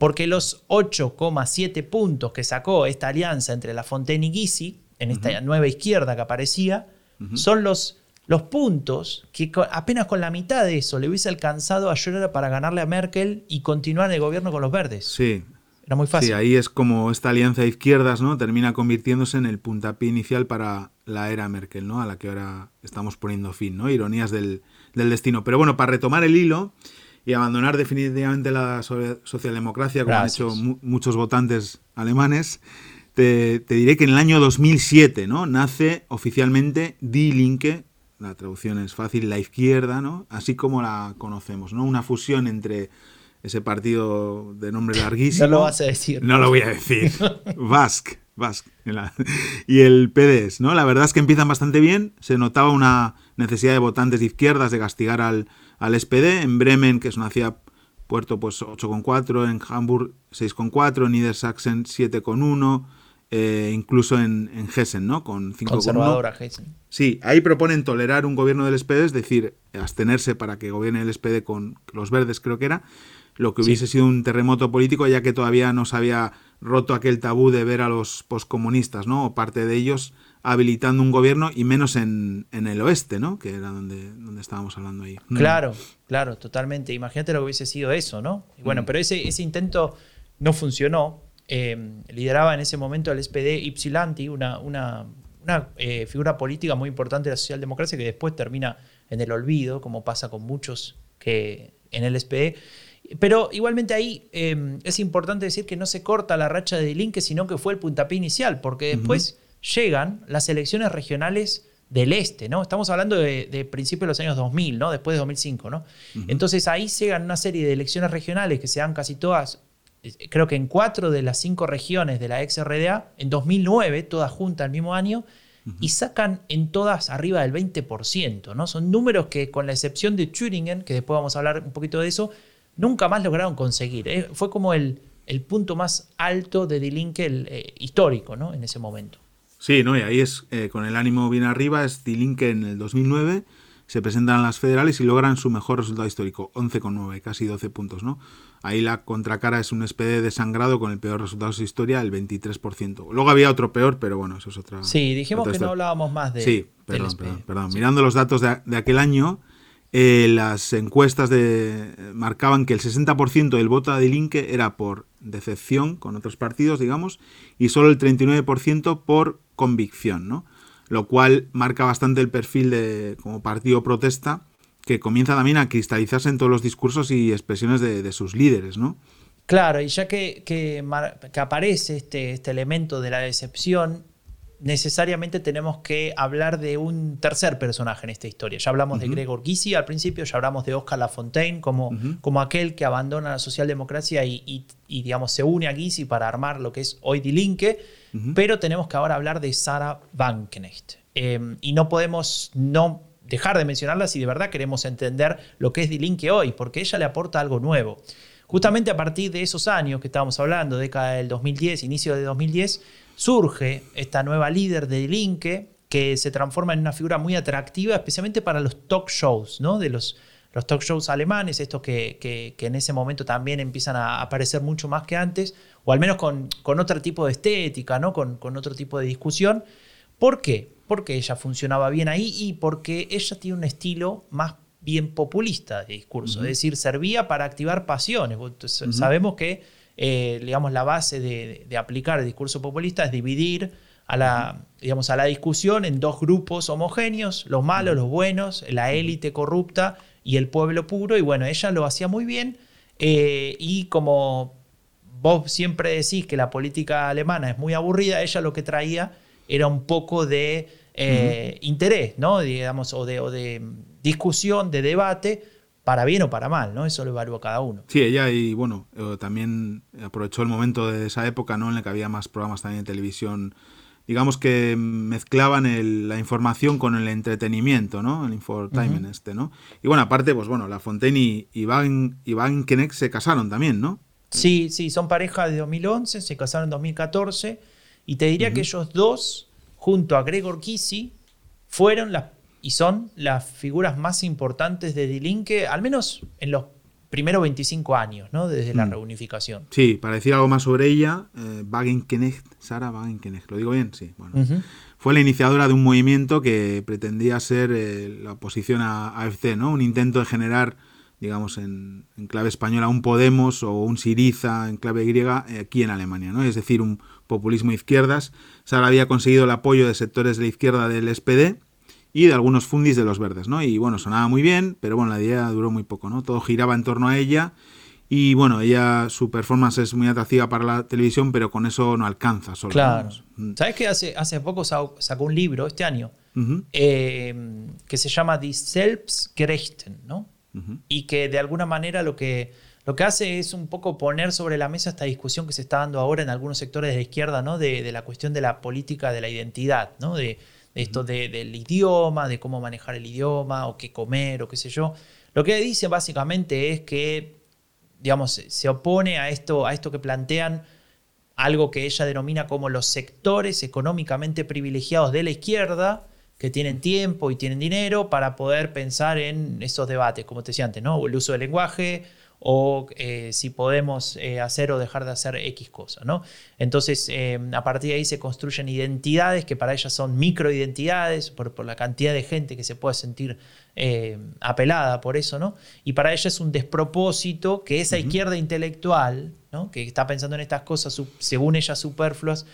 Porque los 8,7 puntos que sacó esta alianza entre La Fontaine y Gysi, en esta nueva izquierda que aparecía, son los, los puntos que apenas con la mitad de eso le hubiese alcanzado a Schröder para ganarle a Merkel y continuar en el gobierno con los verdes. Sí. Era muy fácil. Sí, ahí es como esta alianza de izquierdas, ¿no? Termina convirtiéndose en el puntapié inicial para la era Merkel, ¿no? A la que ahora estamos poniendo fin, ¿no? Ironías del, del destino. Pero bueno, para retomar el hilo, y abandonar definitivamente la socialdemocracia, como han hecho muchos votantes alemanes, te, diré que en el año 2007 ¿no? nace oficialmente Die Linke, la traducción es fácil, la izquierda, ¿no? así como la conocemos, ¿no? una fusión entre ese partido de nombre larguísimo. No lo vas a decir. No lo voy a decir. Basque. Basque. Y el PDS, ¿no? La verdad es que empiezan bastante bien. Se notaba una necesidad de votantes de izquierdas de castigar al, al SPD. En Bremen, que es una ciudad puerto, pues 8,4. En Hamburg, 6,4. En Niedersachsen, 7,1. Eh, incluso en, en, Hessen, ¿no? Con 5,1. Conservadora Hessen. Sí, ahí proponen tolerar un gobierno del SPD, es decir, abstenerse para que gobierne el SPD con los verdes, creo que era, lo que hubiese sido un terremoto político, ya que todavía no se había roto aquel tabú de ver a los poscomunistas, ¿no? O parte de ellos habilitando un gobierno y menos en, el oeste, ¿no? Que era donde, donde estábamos hablando ahí. Mm. Claro, claro, totalmente. Imagínate lo que hubiese sido eso, ¿no? bueno, mm. pero ese, ese intento no funcionó. Eh, lideraba en ese momento el SPD Ypsilanti, una, una, una eh, figura política muy importante de la socialdemocracia que después termina en el olvido, como pasa con muchos que en el SPD. Pero igualmente ahí eh, es importante decir que no se corta la racha de Linke, sino que fue el puntapié inicial, porque después llegan las elecciones regionales del este, ¿no? Estamos hablando de, principios de los años 2000, ¿no? Después de 2005, ¿no? Entonces ahí llegan una serie de elecciones regionales que se dan casi todas, eh, creo que en cuatro de las cinco regiones de la ex RDA, en 2009, todas juntas el mismo año, y sacan en todas arriba del 20%, ¿no? Son números que, con la excepción de Thüringen, que después vamos a hablar un poquito de eso, nunca más lograron conseguir. ¿eh? Fue como el, el, punto más alto de Dilinque eh, histórico, ¿no? En ese momento. Sí, ¿no? y ahí es eh, con el ánimo bien arriba, es que en el 2009 se presentan a las federales y logran su mejor resultado histórico, 11,9, casi 12 puntos, ¿no? Ahí la contracara es un SPD desangrado con el peor resultado de su historia, el 23%. Luego había otro peor, pero bueno, eso es otra. Sí, dijimos que no hablábamos más de. Sí, perdón, perdón, Mirando los datos de, aquel año, eh, las encuestas de, marcaban que el 60% del voto de Linke era por decepción con otros partidos, digamos, y solo el 39% por convicción, ¿no? Lo cual marca bastante el perfil de como partido protesta que comienza también a cristalizarse en todos los discursos y expresiones de, sus líderes, ¿no? Claro, y ya que, que, aparece este, este elemento de la decepción, necesariamente tenemos que hablar de un tercer personaje en esta historia. Ya hablamos de Gregor Gysi al principio, ya hablamos de Oscar Lafontaine como, como aquel que abandona la socialdemocracia y, digamos, se une a Gysi para armar lo que es hoy Die Linke, pero tenemos que ahora hablar de Sarah Wagenknecht. Em, y no podemos no dejar de mencionarla si de verdad queremos entender lo que es Die Linke hoy, porque ella le aporta algo nuevo. justamente a partir de esos años que estábamos hablando, década del 2010, inicio de 2010, surge esta nueva líder de Linke que se transforma en una figura muy atractiva, especialmente para los talk shows, ¿no? De los, los talk shows alemanes, estos que, en ese momento también empiezan a aparecer mucho más que antes, o al menos con, otro tipo de estética, ¿no? Con, con otro tipo de discusión. ¿Por qué? Porque ella funcionaba bien ahí y porque ella tiene un estilo más bien populista de discurso, es decir, servía para activar pasiones. Sabemos que eh, digamos, la base de, aplicar el discurso populista es dividir a la, digamos, a la discusión en dos grupos homogéneos, los malos, los buenos, la élite corrupta y el pueblo puro, y bueno, ella lo hacía muy bien, eh, y como vos siempre decís que la política alemana es muy aburrida, ella lo que traía era un poco de eh, interés, ¿no? Digamos, o de, o de discusión, de debate, para bien o para mal, ¿no? Eso lo evalúa cada uno. Sí, ella y bueno, eh, también aprovechó el momento de esa época, ¿no? En la que había más programas también de televisión, digamos que mezclaban la información con el entretenimiento, ¿no? El infotainment este, ¿no? Y bueno, aparte, pues bueno, La Fontaine y Iván, Iván Kenek se casaron también, ¿no? Sí, sí, son pareja de 2011, se casaron en 2014 y te diría que ellos dos, junto a Gregor Kisi, fueron las y son las figuras más importantes de Dilinque, al menos en los primeros 25 años, ¿no? Desde la mm. reunificación. Sí, para decir algo más sobre ella, eh, Wagenknecht, Sara Wagenknecht, ¿lo digo bien? Sí, bueno. Fue la iniciadora de un movimiento que pretendía ser eh, la oposición a AFC, ¿no? Un intento de generar, digamos, en, clave española, un Podemos o un Siriza en clave griega eh, aquí en Alemania, ¿no? Es decir, un populismo de izquierdas. Sara había conseguido el apoyo de sectores de la izquierda del SPD y de algunos fundis de los verdes, ¿no? Y bueno, sonaba muy bien, pero bueno, la idea duró muy poco, ¿no? Todo giraba en torno a ella y bueno, ella, su performance es muy atractiva para la televisión, pero con eso no alcanza solo. Claro. Mm. ¿Sabes que hace, hace poco sacó un libro, este año, eh, que se llama Die Selbstgerechten, ¿no? Y que de alguna manera lo que, lo que hace es un poco poner sobre la mesa esta discusión que se está dando ahora en algunos sectores de la izquierda, ¿no? De, de la cuestión de la política de la identidad, ¿no? De, esto del idioma, de cómo manejar el idioma, o qué comer, o qué sé yo. Lo que dice básicamente es que, digamos, se opone a esto, a esto que plantean algo que ella denomina como los sectores económicamente privilegiados de la izquierda, que tienen tiempo y tienen dinero para poder pensar en esos debates, como te decía antes, ¿no? El uso del lenguaje, o eh, si podemos eh, hacer o dejar de hacer X cosa. ¿no? Entonces, eh, a partir de ahí se construyen identidades que para ellas son microidentidades, por, por la cantidad de gente que se puede sentir apelada por eso, ¿no? Y para ella es un despropósito que esa izquierda intelectual, ¿no? que está pensando en estas cosas, según ella superfluas,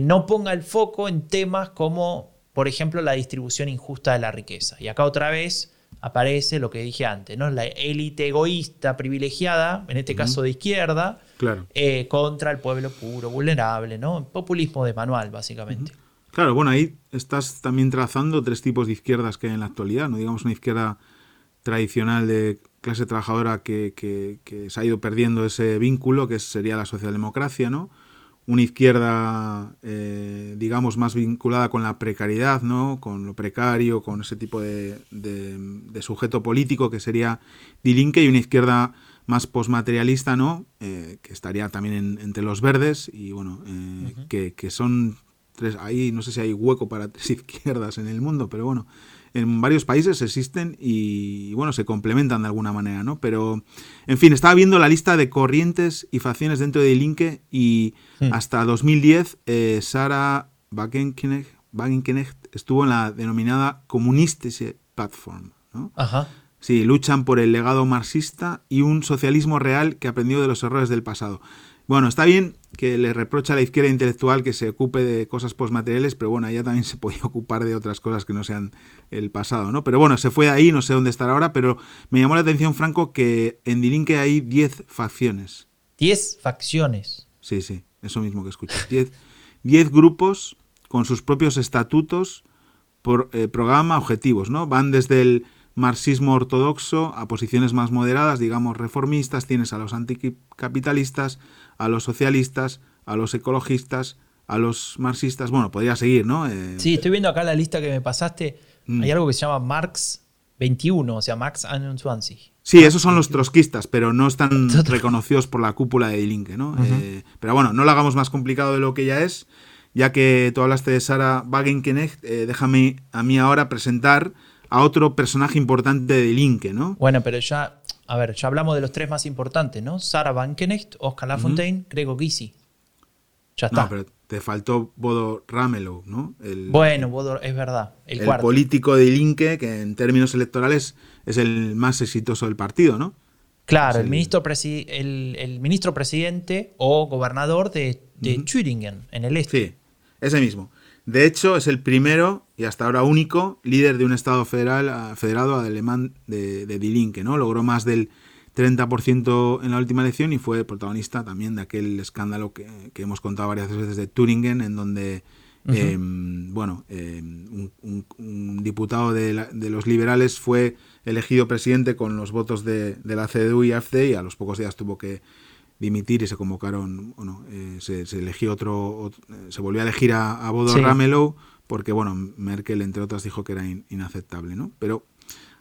no ponga el foco en temas como, por ejemplo, la distribución injusta de la riqueza. Y acá otra vez aparece lo que dije antes, ¿no? La élite egoísta, privilegiada, en este caso de izquierda, claro. Eh, contra el pueblo puro, vulnerable, ¿no? Populismo de manual, básicamente. Claro, bueno, ahí estás también trazando tres tipos de izquierdas que hay en la actualidad, ¿no? Digamos una izquierda tradicional de clase trabajadora que, que se ha ido perdiendo ese vínculo, que sería la socialdemocracia, ¿no? Una izquierda, eh, digamos, más vinculada con la precariedad, ¿no? con lo precario, con ese tipo de, sujeto político que sería Dilinque, y una izquierda más postmaterialista, ¿no? Eh, que estaría también entre los verdes, y bueno, eh, que, que, son tres, ahí no sé si hay hueco para tres izquierdas en el mundo, pero bueno, en varios países existen y, bueno, se complementan de alguna manera, ¿no? Pero, en fin, estaba viendo la lista de corrientes y facciones dentro de Linke y hasta 2010 eh, Sara Wagenknecht, estuvo en la denominada Kommunistische Plattform, ¿no? Ajá. Sí, luchan por el legado marxista y un socialismo real que aprendió de los errores del pasado. Bueno, está bien que le reprocha a la izquierda intelectual que se ocupe de cosas postmateriales, pero bueno, ella también se podía ocupar de otras cosas que no sean el pasado, ¿no? Pero bueno, se fue ahí, no sé dónde estará ahora, pero me llamó la atención, Franco, que en Dilinque hay 10 facciones. 10 facciones. Sí, sí, eso mismo que escuchas. 10 grupos con sus propios estatutos, por, eh, programa, objetivos, ¿no? Van desde el marxismo ortodoxo a posiciones más moderadas, digamos reformistas, tienes a los anticapitalistas, a los socialistas, a los ecologistas, a los marxistas. Bueno, podría seguir, ¿no? Eh, sí, estoy viendo acá la lista que me pasaste. Mm. Hay algo que se llama Marx 21, o sea, Max 21. Sí, esos son los trotskistas, pero no están reconocidos por la cúpula de Die ¿no? Eh, pero bueno, no lo hagamos más complicado de lo que ya es, ya que tú hablaste de Sara Wagenknecht, eh, déjame a mí ahora presentar a otro personaje importante de Die ¿no? Bueno, pero ya, a ver, ya hablamos de los tres más importantes, ¿no? Sara Wagenknecht, Oscar Lafontaine, uh Gregor Gysi. Ya está. No, pero te faltó Bodo Ramelow, ¿no? bueno, Bodo, es verdad. El, político de Linke, que en términos electorales es el más exitoso del partido, ¿no? Claro, el, ministro el, ministro presidente o gobernador de, de Thüringen, en el este. Sí, ese mismo. De hecho, es el primero y hasta ahora único líder de un Estado federal, federado alemán de, de Die Linke, ¿no? Logró más del 30% en la última elección y fue protagonista también de aquel escándalo que, hemos contado varias veces de Turingen, en donde em, bueno, em, un, diputado de, los liberales fue elegido presidente con los votos de, la CDU y AfD y a los pocos días tuvo que dimitir y se convocaron, bueno, eh, se, eligió otro, se volvió a elegir a, Bodo Ramelow porque, bueno, Merkel, entre otras, dijo que era inaceptable, ¿no? Pero,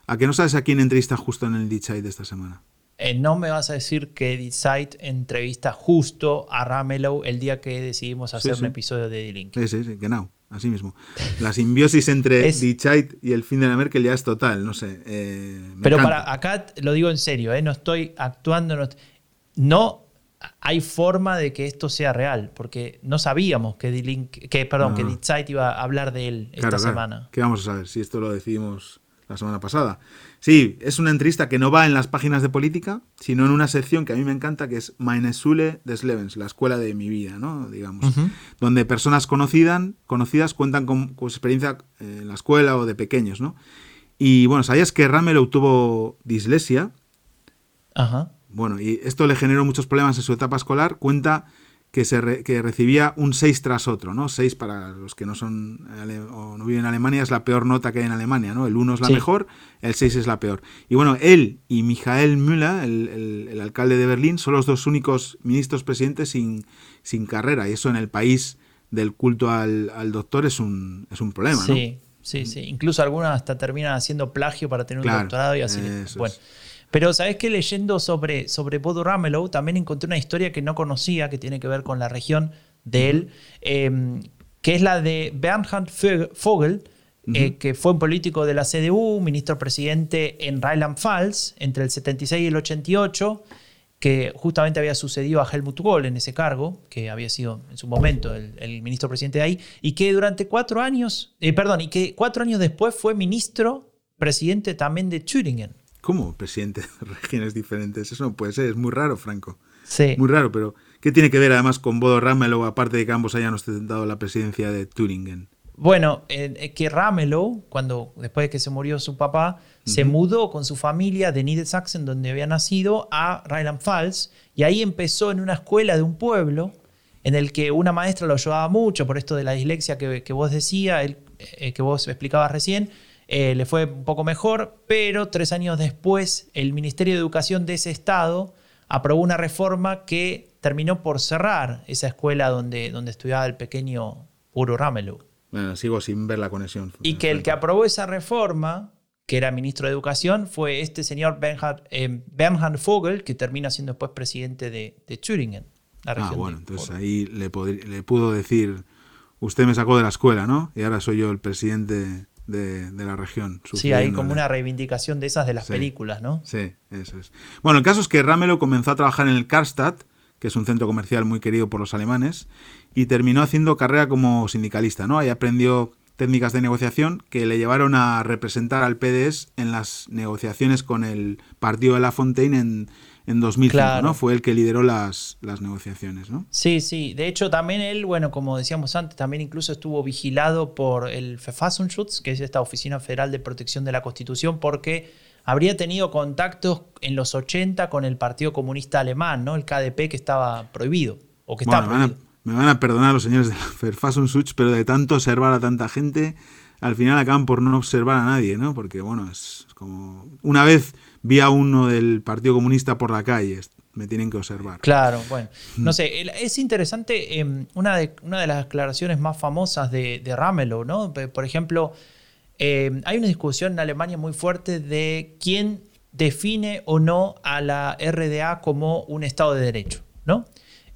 ¿a qué no sabes a quién entrevista justo en el Dichai de esta semana? Eh, no me vas a decir que Site entrevista justo a Ramelow el día que decidimos hacer un episodio de D-Link. Sí, sí, sí, genau, así mismo. La simbiosis entre es... y el fin de la Merkel ya es total, no sé. Eh, Pero para acá lo digo en serio, eh, no estoy actuando, no, hay forma de que esto sea real, porque no sabíamos que D-Link, que perdón, que iba a hablar de él esta semana. ¿Qué vamos a saber si esto lo decidimos la semana pasada? Sí, es una entrevista que no va en las páginas de política, sino en una sección que a mí me encanta, que es Meine Schule des Lebens, la escuela de mi vida, ¿no? Digamos, donde personas conocidas, conocidas cuentan con, su experiencia en la escuela o de pequeños, ¿no? Y bueno, ¿sabías que Ramelow tuvo dislexia? Ajá. Bueno, y esto le generó muchos problemas en su etapa escolar. Cuenta que, se recibía un 6 tras otro, ¿no? 6 para los que no son o no viven en Alemania es la peor nota que hay en Alemania, ¿no? El 1 es la mejor, el 6 es la peor. Y bueno, él y Michael Müller, el, alcalde de Berlín, son los dos únicos ministros presidentes sin, sin carrera. Y eso en el país del culto al, doctor es un, es un problema, ¿no? Sí, sí, sí. Incluso algunos hasta terminan haciendo plagio para tener un doctorado y así. Bueno. Pero sabes que leyendo sobre, sobre Bodo Ramelow también encontré una historia que no conocía, que tiene que ver con la región de él, em, que es la de Bernhard Vogel, eh, que fue un político de la CDU, ministro presidente en Rheinland-Pfalz entre el 76 y el 88, que justamente había sucedido a Helmut Kohl en ese cargo, que había sido en su momento el, ministro presidente de ahí, y que durante cuatro años, eh, perdón, y que cuatro años después fue ministro presidente también de Thüringen. ¿Cómo presidente de regiones diferentes? Eso no puede ser, es muy raro, Franco. Sí. Muy raro, pero ¿qué tiene que ver además con Bodo Ramelow, aparte de que ambos hayan ostentado la presidencia de Turingen? Bueno, eh, que Ramelow, cuando después de que se murió su papá, se mudó con su familia de Niedersachsen, donde había nacido, a Rheinland-Pfalz, y ahí empezó en una escuela de un pueblo, en el que una maestra lo ayudaba mucho por esto de la dislexia que, vos decías, eh, que vos explicabas recién, eh, le fue un poco mejor, pero tres años después el Ministerio de Educación de ese estado aprobó una reforma que terminó por cerrar esa escuela donde, donde estudiaba el pequeño Puro Ramelow. Bueno, sigo sin ver la conexión. Y que el que aprobó esa reforma, que era ministro de Educación, fue este señor Bernhard, eh, Bernhard Vogel, que termina siendo después presidente de, de Thüringen. ah, bueno, entonces ahí le, le pudo decir, usted me sacó de la escuela, ¿no? Y ahora soy yo el presidente de, la región. Sí, hay como una reivindicación de esas de las películas, ¿no? Sí, eso es. Bueno, el caso es que Ramelow comenzó a trabajar en el Karstadt, que es un centro comercial muy querido por los alemanes, y terminó haciendo carrera como sindicalista, ¿no? Ahí aprendió técnicas de negociación que le llevaron a representar al PDS en las negociaciones con el partido de La Fontaine en en 2005, ¿no? Fue el que lideró las, las negociaciones, ¿no? Sí, sí. De hecho, también él, bueno, como decíamos antes, también incluso estuvo vigilado por el Verfassungsschutz, que es esta Oficina Federal de Protección de la Constitución, porque habría tenido contactos en los 80 con el Partido Comunista Alemán, ¿no? El KDP que estaba prohibido, o que está prohibido. Me van, a, perdonar los señores del Verfassungsschutz, pero de tanto observar a tanta gente, al final acaban por no observar a nadie, ¿no? Porque, bueno, es como... Una vez vi a uno del Partido Comunista por la calle, me tienen que observar. Claro, bueno. No mm. sé, es interesante em, una, de, una de las declaraciones más famosas de, de Ramelow, ¿no? Por ejemplo, eh, hay una discusión en Alemania muy fuerte de quién define o no a la RDA como un Estado de Derecho, ¿no?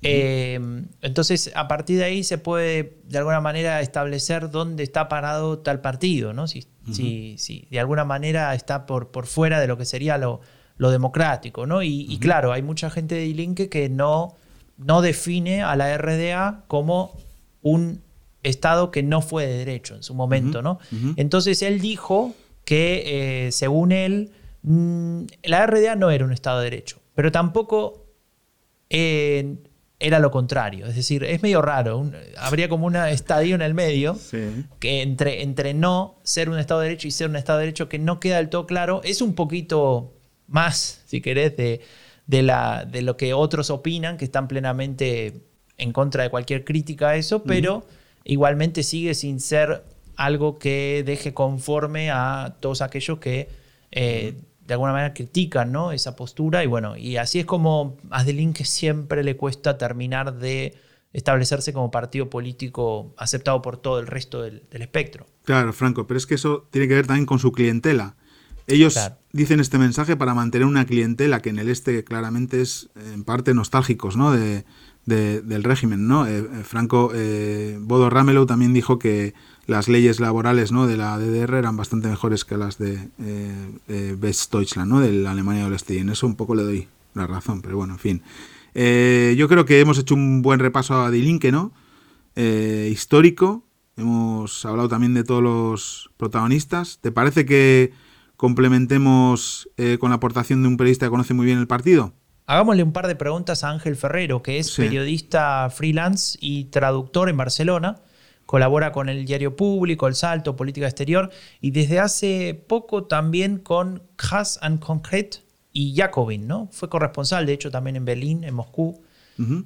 Eh, entonces, a partir de ahí se puede de alguna manera establecer dónde está parado tal partido, ¿no? Si, si, de alguna manera está por, por fuera de lo que sería lo, lo democrático, ¿no? Y, claro, hay mucha gente de Linke que no, no define a la RDA como un Estado que no fue de derecho en su momento, ¿no? Entonces él dijo que, eh, según él, mm, la RDA no era un Estado de derecho, pero tampoco eh, era lo contrario. Es decir, es medio raro. habría como un estadio en el medio que entre, entre no ser un Estado de derecho y ser un Estado de derecho que no queda del todo claro. Es un poquito más, si querés, de, de, la, de lo que otros opinan, que están plenamente en contra de cualquier crítica a eso, pero igualmente sigue sin ser algo que deje conforme a todos aquellos que eh, de alguna manera critican ¿no? esa postura. Y bueno, y así es como a que siempre le cuesta terminar de establecerse como partido político aceptado por todo el resto del, espectro. Claro, Franco, pero es que eso tiene que ver también con su clientela. Ellos dicen este mensaje para mantener una clientela que en el este claramente es en parte nostálgicos ¿no? de, del régimen. ¿no? Eh, eh, Franco eh, Bodo Ramelow también dijo que las leyes laborales ¿no? de la DDR eran bastante mejores que las de eh, Westdeutschland, ¿no? de la Alemania del Este. Y en eso un poco le doy la razón, pero bueno, en fin. yo creo que hemos hecho un buen repaso a Die ¿no? histórico. Hemos hablado también de todos los protagonistas. ¿Te parece que complementemos eh, con la aportación de un periodista que conoce muy bien el partido? Hagámosle un par de preguntas a Ángel Ferrero, que es periodista freelance y traductor en Barcelona. Colabora con el Diario Público, El Salto, Política Exterior y desde hace poco también con Has and Concrete y Jacobin, ¿no? Fue corresponsal, de hecho, también en Berlín, en Moscú.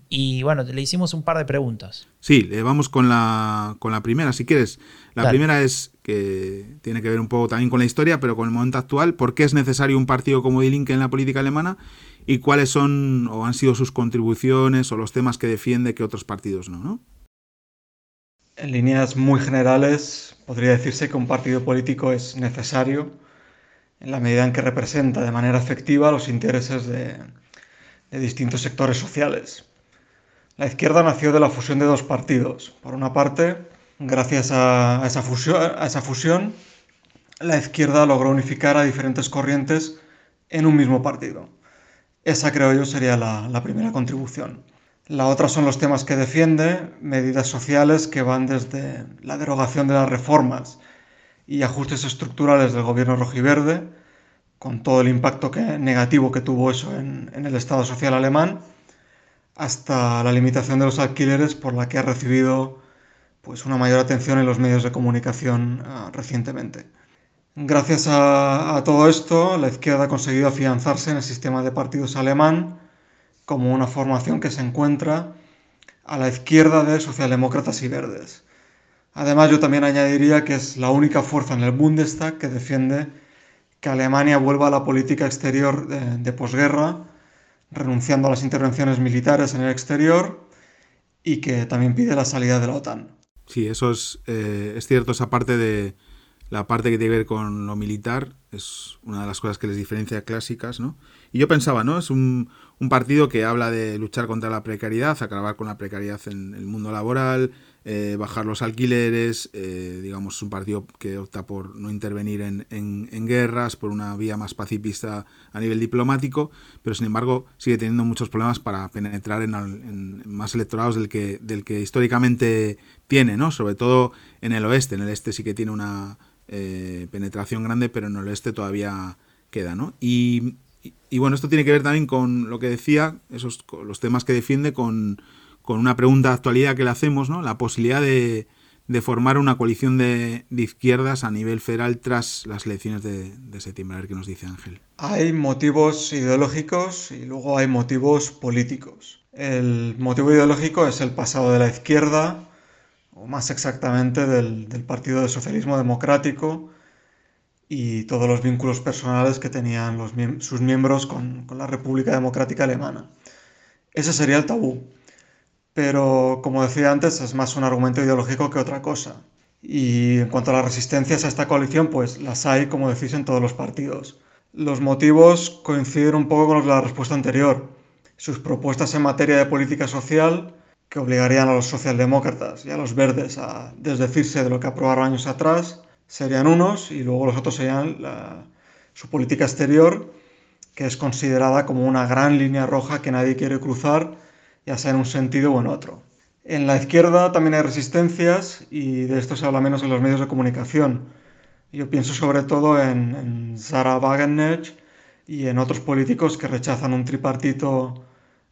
Y bueno, le hicimos un par de preguntas. Sí, vamos con la, con la primera, si quieres. La primera es que tiene que ver un poco también con la historia, pero con el momento actual. ¿Por qué es necesario un partido como Die Linke en la política alemana? ¿Y cuáles son o han sido sus contribuciones o los temas que defiende que otros partidos no? ¿no? En líneas muy generales, podría decirse que un partido político es necesario en la medida en que representa de manera efectiva los intereses de, distintos sectores sociales. La izquierda nació de la fusión de dos partidos. Por una parte, gracias a esa fusión, la izquierda logró unificar a diferentes corrientes en un mismo partido. Esa creo yo sería la primera contribución. La otra son los temas que defiende, medidas sociales que van desde la derogación de las reformas y ajustes estructurales del gobierno rojiverde, con todo el impacto negativo que tuvo eso en, el Estado social alemán, hasta la limitación de los alquileres por la que ha recibido pues, una mayor atención en los medios de comunicación ah, recientemente. Gracias a, todo esto, la izquierda ha conseguido afianzarse en el sistema de partidos alemán como una formación que se encuentra a la izquierda de socialdemócratas y verdes. Además, yo también añadiría que es la única fuerza en el Bundestag que defiende que Alemania vuelva a la política exterior de, posguerra, renunciando a las intervenciones militares en el exterior y que también pide la salida de la OTAN. Sí, eso es, eh, es cierto, esa parte de la parte que tiene que ver con lo militar es una de las cosas que les diferencia clásicas, ¿no? Y yo pensaba, ¿no? Es un, un partido que habla de luchar contra la precariedad, acabar con la precariedad en el mundo laboral, eh, bajar los alquileres, eh, digamos, un partido que opta por no intervenir en, guerras, por una vía más pacifista a nivel diplomático, pero sin embargo sigue teniendo muchos problemas para penetrar en, más electorados del que, del que históricamente tiene, ¿no? Sobre todo en el oeste. En el este sí que tiene una eh, penetración grande, pero en el oeste todavía queda, ¿no? Y, y, bueno, esto tiene que ver también con lo que decía, esos los temas que defiende con con una pregunta de actualidad que le hacemos, ¿no? La posibilidad de, formar una coalición de, izquierdas a nivel federal tras las elecciones de, septiembre. A ver qué nos dice Ángel. Hay motivos ideológicos y luego hay motivos políticos. El motivo ideológico es el pasado de la izquierda, o más exactamente del, Partido del Socialismo Democrático, y todos los vínculos personales que tenían sus miembros con la República Democrática Alemana. Ese sería el tabú pero como decía antes, es más un argumento ideológico que otra cosa. Y en cuanto a las resistencias a esta coalición, pues las hay, como decís, en todos los partidos. Los motivos coinciden un poco con los de la respuesta anterior. Sus propuestas en materia de política social, que obligarían a los socialdemócratas y a los verdes a desdecirse de lo que aprobaron años atrás, serían unos y luego los otros serían su política exterior, que es considerada como una gran línea roja que nadie quiere cruzar, ya sea en un sentido o en otro. En la izquierda también hay resistencias y de esto se habla menos en los medios de comunicación. Yo pienso sobre todo en, en Sarah Wagenknecht y en otros políticos que rechazan un tripartito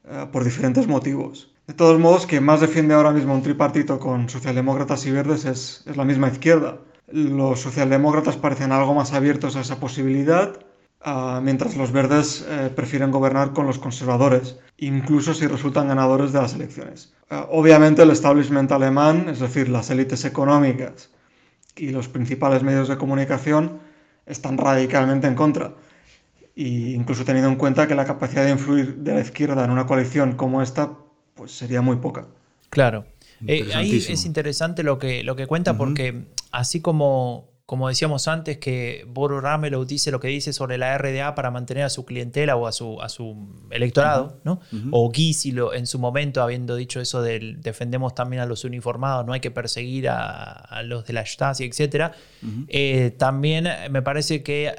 eh, por diferentes motivos. De todos modos, quien más defiende ahora mismo un tripartito con socialdemócratas y verdes es, es la misma izquierda. Los socialdemócratas parecen algo más abiertos a esa posibilidad, uh, mientras los verdes eh, prefieren gobernar con los conservadores, incluso si resultan ganadores de las elecciones. Uh, obviamente el establishment alemán, es decir, las élites económicas, y los principales medios de comunicación están radicalmente en contra. Y incluso teniendo en cuenta que la capacidad de influir de la izquierda en una coalición como esta, pues sería muy poca. Claro. Eh, ahí es interesante lo que, lo que cuenta porque así como como decíamos antes, que Boru Ramelow dice lo que dice sobre la RDA para mantener a su clientela o a su, a su electorado, ¿no? O Gysi en su momento, habiendo dicho eso del defendemos también a los uniformados, no hay que perseguir a, los de la Stasi, etc. Eh, también me parece que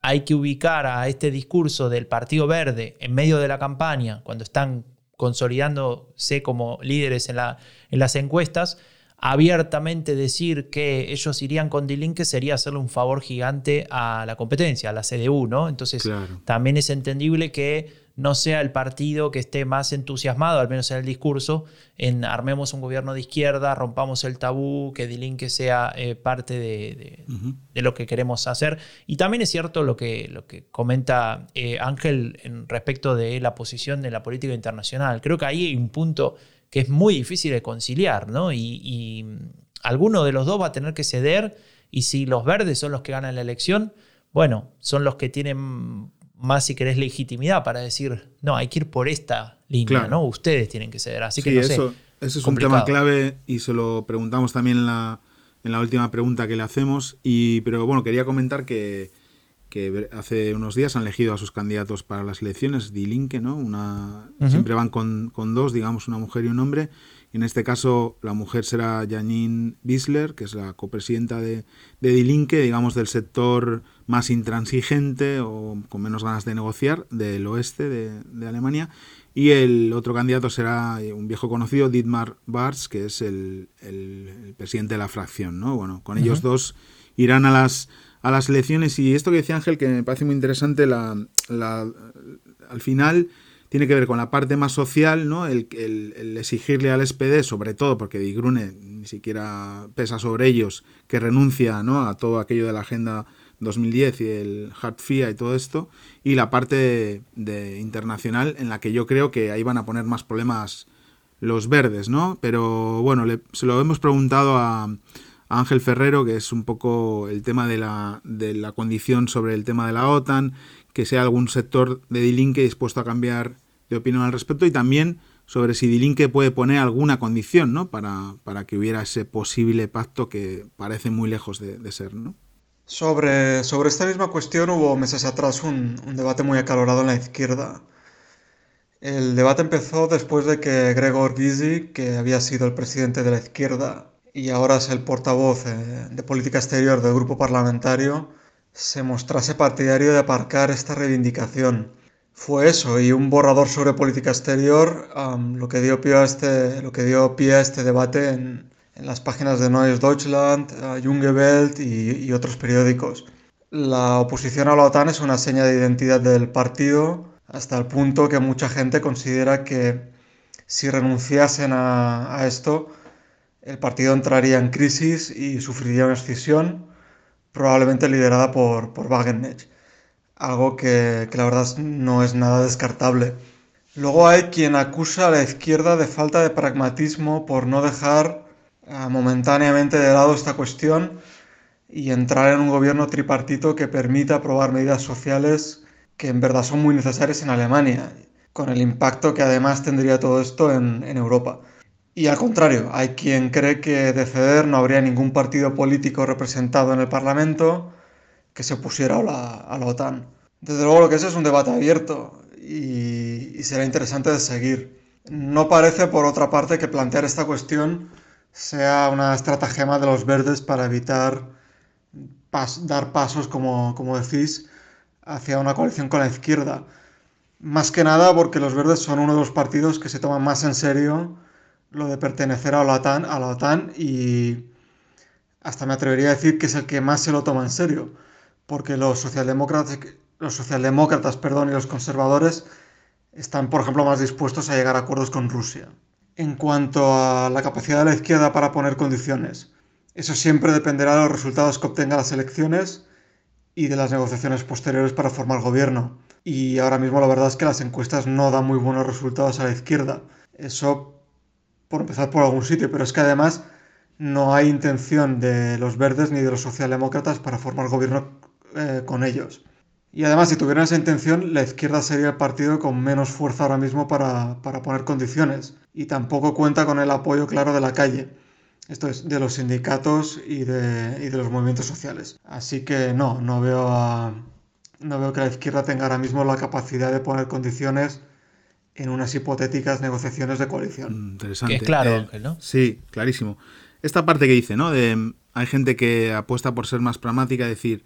hay que ubicar a este discurso del Partido Verde en medio de la campaña, cuando están consolidándose como líderes en, la, en las encuestas, abiertamente decir que ellos irían con D-Link sería hacerle un favor gigante a la competencia, a la CDU, ¿no? Entonces también es entendible que no sea el partido que esté más entusiasmado, al menos en el discurso, en armemos un gobierno de izquierda, rompamos el tabú, que D-Link sea eh, parte de, lo que queremos hacer. Y también es cierto lo que, lo que comenta eh, Ángel en respecto de la posición de la política internacional. Creo que ahí hay un punto que es muy difícil de conciliar, ¿no? Y, alguno de los dos va a tener que ceder y si los verdes son los que ganan la elección, bueno, son los que tienen más, si querés, legitimidad para decir, no, hay que ir por esta línea, ¿no? Ustedes tienen que ceder. Así que no eso, eso es un tema clave y se lo preguntamos también en la, en la última pregunta que le hacemos. Y, pero bueno, quería comentar que que hace unos días han elegido a sus candidatos para las elecciones, Die Linke, ¿no? Una, Siempre van con, dos, digamos, una mujer y un hombre. En este caso, la mujer será Janine Bisler, que es la copresidenta de, de Die Linke, digamos, del sector más intransigente o con menos ganas de negociar del oeste de, Alemania. Y el otro candidato será un viejo conocido, Dietmar Bartz, que es el, presidente de la fracción, ¿no? Bueno, con ellos dos irán a las a las elecciones y esto que decía Ángel, que me parece muy interesante, la, al final tiene que ver con la parte más social, ¿no? El, el, exigirle al SPD, sobre todo porque Di Grune ni siquiera pesa sobre ellos, que renuncia ¿no? a todo aquello de la Agenda 2010 y el Hard FIA y todo esto, y la parte de, internacional en la que yo creo que ahí van a poner más problemas los verdes, ¿no? Pero bueno, se lo hemos preguntado a, Ángel Ferrero, que es un poco el tema de la, de la condición sobre el tema de la OTAN, que sea algún sector de Dilinque dispuesto a cambiar de opinión al respecto y también sobre si Dilinque puede poner alguna condición ¿no? para, para que hubiera ese posible pacto que parece muy lejos de, ser. ¿no? Sobre, sobre esta misma cuestión hubo meses atrás un, un debate muy acalorado en la izquierda. El debate empezó después de que Gregor Gysi, que había sido el presidente de la izquierda y ahora es el portavoz eh, de política exterior del grupo parlamentario, se mostrase partidario de aparcar esta reivindicación. Fue eso y un borrador sobre política exterior lo, que dio pie a este, lo que dio pie a este debate en, en las páginas de Neues Deutschland, Junge Welt y, otros periódicos. La oposición a la OTAN es una seña de identidad del partido hasta el punto que mucha gente considera que si renunciasen a esto, el partido entraría en crisis y sufriría una escisión, probablemente liderada por, por Wagenknecht, algo que, la verdad no es nada descartable. Luego hay quien acusa a la izquierda de falta de pragmatismo por no dejar eh, momentáneamente de lado esta cuestión y entrar en un gobierno tripartito que permita aprobar medidas sociales que en verdad son muy necesarias en Alemania, con el impacto que además tendría todo esto en Europa. Y al contrario, hay quien cree que de ceder no habría ningún partido político representado en el Parlamento que se opusiera a la, OTAN. Desde luego lo que es es un debate abierto y, será interesante de seguir. No parece, por otra parte, que plantear esta cuestión sea una estratagema de los verdes para evitar dar pasos, como, como decís, hacia una coalición con la izquierda. Más que nada porque los verdes son uno de los partidos que se toman más en serio lo de pertenecer a la OTAN, a la OTAN y hasta me atrevería a decir que es el que más se lo toma en serio, porque los socialdemócratas, los socialdemócratas perdón, y los conservadores están, por ejemplo, más dispuestos a llegar a acuerdos con Rusia. En cuanto a la capacidad de la izquierda para poner condiciones, eso siempre dependerá de los resultados que obtenga las elecciones y de las negociaciones posteriores para formar gobierno. Y ahora mismo la verdad es que las encuestas no dan muy buenos resultados a la izquierda. Eso por empezar por algún sitio, pero es que además no hay intención de los verdes ni de los socialdemócratas para formar gobierno eh, con ellos. Y además, si tuvieran esa intención, la izquierda sería el partido con menos fuerza ahora mismo para, poner condiciones. Y tampoco cuenta con el apoyo claro de la calle. Esto es, de los sindicatos y de, y de los movimientos sociales. Así que no, no veo, no veo que la izquierda tenga ahora mismo la capacidad de poner condiciones en unas hipotéticas negociaciones de coalición. Mm, interesante. es claro, eh, Ángel, ¿no? Sí, clarísimo. Esta parte que dice, ¿no? De, hay gente que apuesta por ser más pragmática, es decir,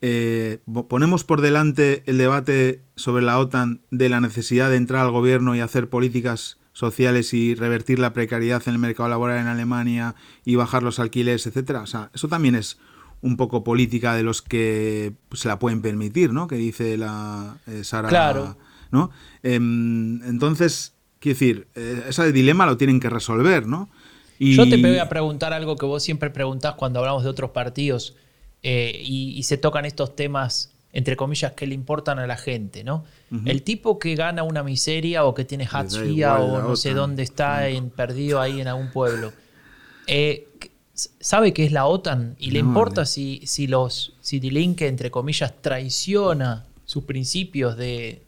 eh, ponemos por delante el debate sobre la OTAN de la necesidad de entrar al gobierno y hacer políticas sociales y revertir la precariedad en el mercado laboral en Alemania y bajar los alquileres, etcétera. O sea, eso también es un poco política de los que se la pueden permitir, ¿no? Que dice la eh, Sara claro. ¿No? Em, entonces, quiero decir, eh, ese dilema lo tienen que resolver, ¿no? Y... Yo te voy a preguntar algo que vos siempre preguntás cuando hablamos de otros partidos eh, y, se tocan estos temas, entre comillas, que le importan a la gente, ¿no? El tipo que gana una miseria o que tiene Hatzfia o no sé dónde está en, perdido ahí en algún pueblo, eh, sabe que es la OTAN y le importa si, si los si Dilinque, entre comillas, traiciona sus principios de,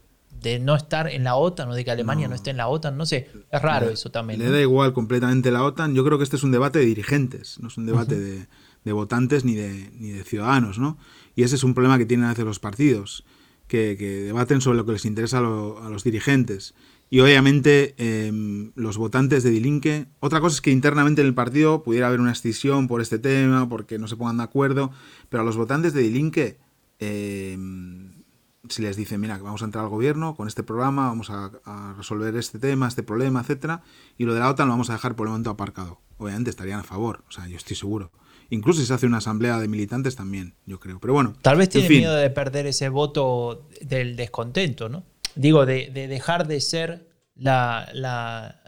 de no estar en la OTAN o de que Alemania no, esté en la OTAN, no sé, es raro eso también. Le da igual completamente la OTAN, yo creo que este es un debate de dirigentes, no es un debate de, votantes ni de, ni de ciudadanos, ¿no? Y ese es un problema que tienen a veces los partidos, que, debaten sobre lo que les interesa a, los dirigentes. Y obviamente em, los votantes de Dilinque, otra cosa es que internamente en el partido pudiera haber una escisión por este tema, porque no se pongan de acuerdo, pero a los votantes de Dilinque eh, si les dicen, mira, que vamos a entrar al gobierno con este programa, vamos a, resolver este tema, este problema, etcétera, y lo de la OTAN lo vamos a dejar por el momento aparcado. Obviamente estarían a favor, o sea, yo estoy seguro. Incluso si se hace una asamblea de militantes también, yo creo. Pero bueno. Tal vez tiene miedo de perder ese voto del descontento, ¿no? Digo, de, dejar de ser la,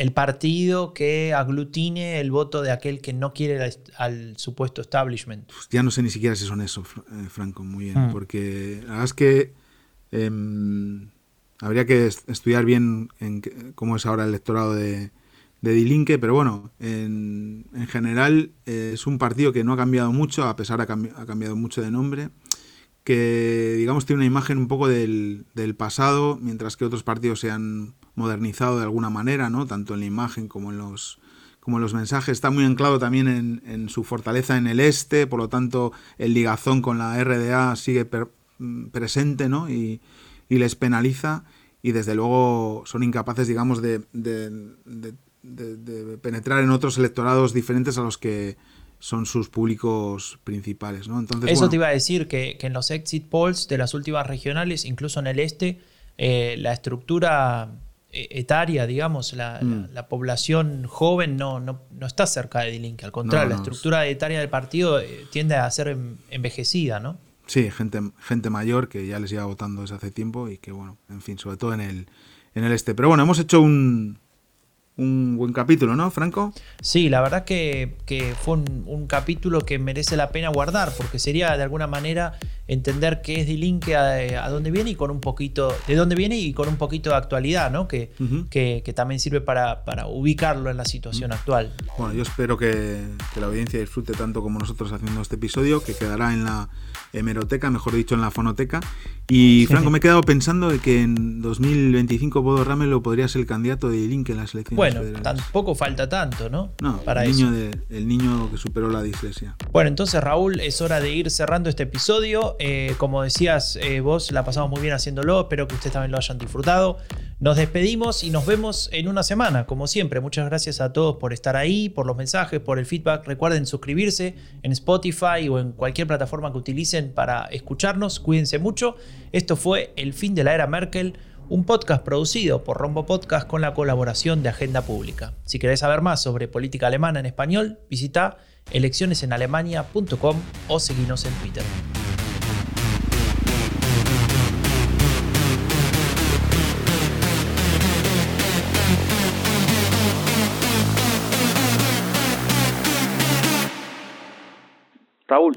el partido que aglutine el voto de aquel que no quiere al, supuesto establishment. Pues ya no sé ni siquiera si son eso, eh, Franco, muy bien, mm. porque la verdad es que em, habría que estudiar bien en cómo es ahora el electorado de, de Dilinque, pero bueno, en, general eh, es un partido que no ha cambiado mucho, a pesar de que ha cambiado mucho de nombre, que digamos tiene una imagen un poco del, del pasado, mientras que otros partidos se han modernizado de alguna manera, ¿no? Tanto en la imagen como en los como en los mensajes. Está muy anclado también en, su fortaleza en el este, por lo tanto el ligazón con la RDA sigue mm, presente, ¿no? Y, les penaliza y desde luego son incapaces, digamos, de, penetrar en otros electorados diferentes a los que son sus públicos principales. ¿no? Entonces, Eso te iba a decir que, en los exit polls de las últimas regionales, incluso en el este, eh, la estructura etaria, digamos, la, mm. población joven no, no, está cerca de Dilinque, al contrario, la estructura etaria del partido eh, tiende a ser envejecida, ¿no? Sí, gente, gente mayor que ya les lleva votando desde hace tiempo y que, bueno, en fin, sobre todo en el, en el este. Pero bueno, hemos hecho un, un buen capítulo, ¿no, Franco? Sí, la verdad que, fue un, capítulo que merece la pena guardar, porque sería de alguna manera entender qué es Die Linke, a, dónde viene y con un poquito, de dónde viene y con un poquito de actualidad, ¿no? Que, que, también sirve para, para, ubicarlo en la situación actual. Bueno, yo espero que, que, la audiencia disfrute tanto como nosotros haciendo este episodio, que quedará en la hemeroteca, mejor dicho, en la fonoteca. Y Franco, me he quedado pensando de que en 2025 Bodo Ramelo podría ser el candidato de Die Linke en las elecciones bueno, tampoco falta tanto, ¿no? No, para el, niño De, el niño que superó la dislexia. Bueno, entonces Raúl, es hora de ir cerrando este episodio. Eh, como decías eh, vos, la pasamos muy bien haciéndolo. Espero que ustedes también lo hayan disfrutado. Nos despedimos y nos vemos en una semana, como siempre. Muchas gracias a todos por estar ahí, por los mensajes, por el feedback. Recuerden suscribirse en Spotify o en cualquier plataforma que utilicen para escucharnos. Cuídense mucho. Esto fue El fin de la era Merkel un podcast producido por Rombo Podcast con la colaboración de Agenda Pública. Si querés saber más sobre política alemana en español, visita eleccionesenalemania.com o seguinos en Twitter. Raúl.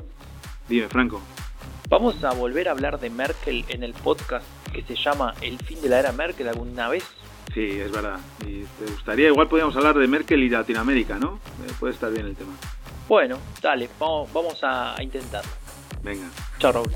Dime, Franco. ¿Vamos a volver a hablar de Merkel en el podcast que se llama El fin de la era Merkel alguna vez? Sí, es verdad. Y te gustaría, igual podríamos hablar de Merkel y Latinoamérica, ¿no? Eh, puede estar bien el tema. Bueno, dale, vamos, vamos a intentarlo. Venga. Chao, Raúl.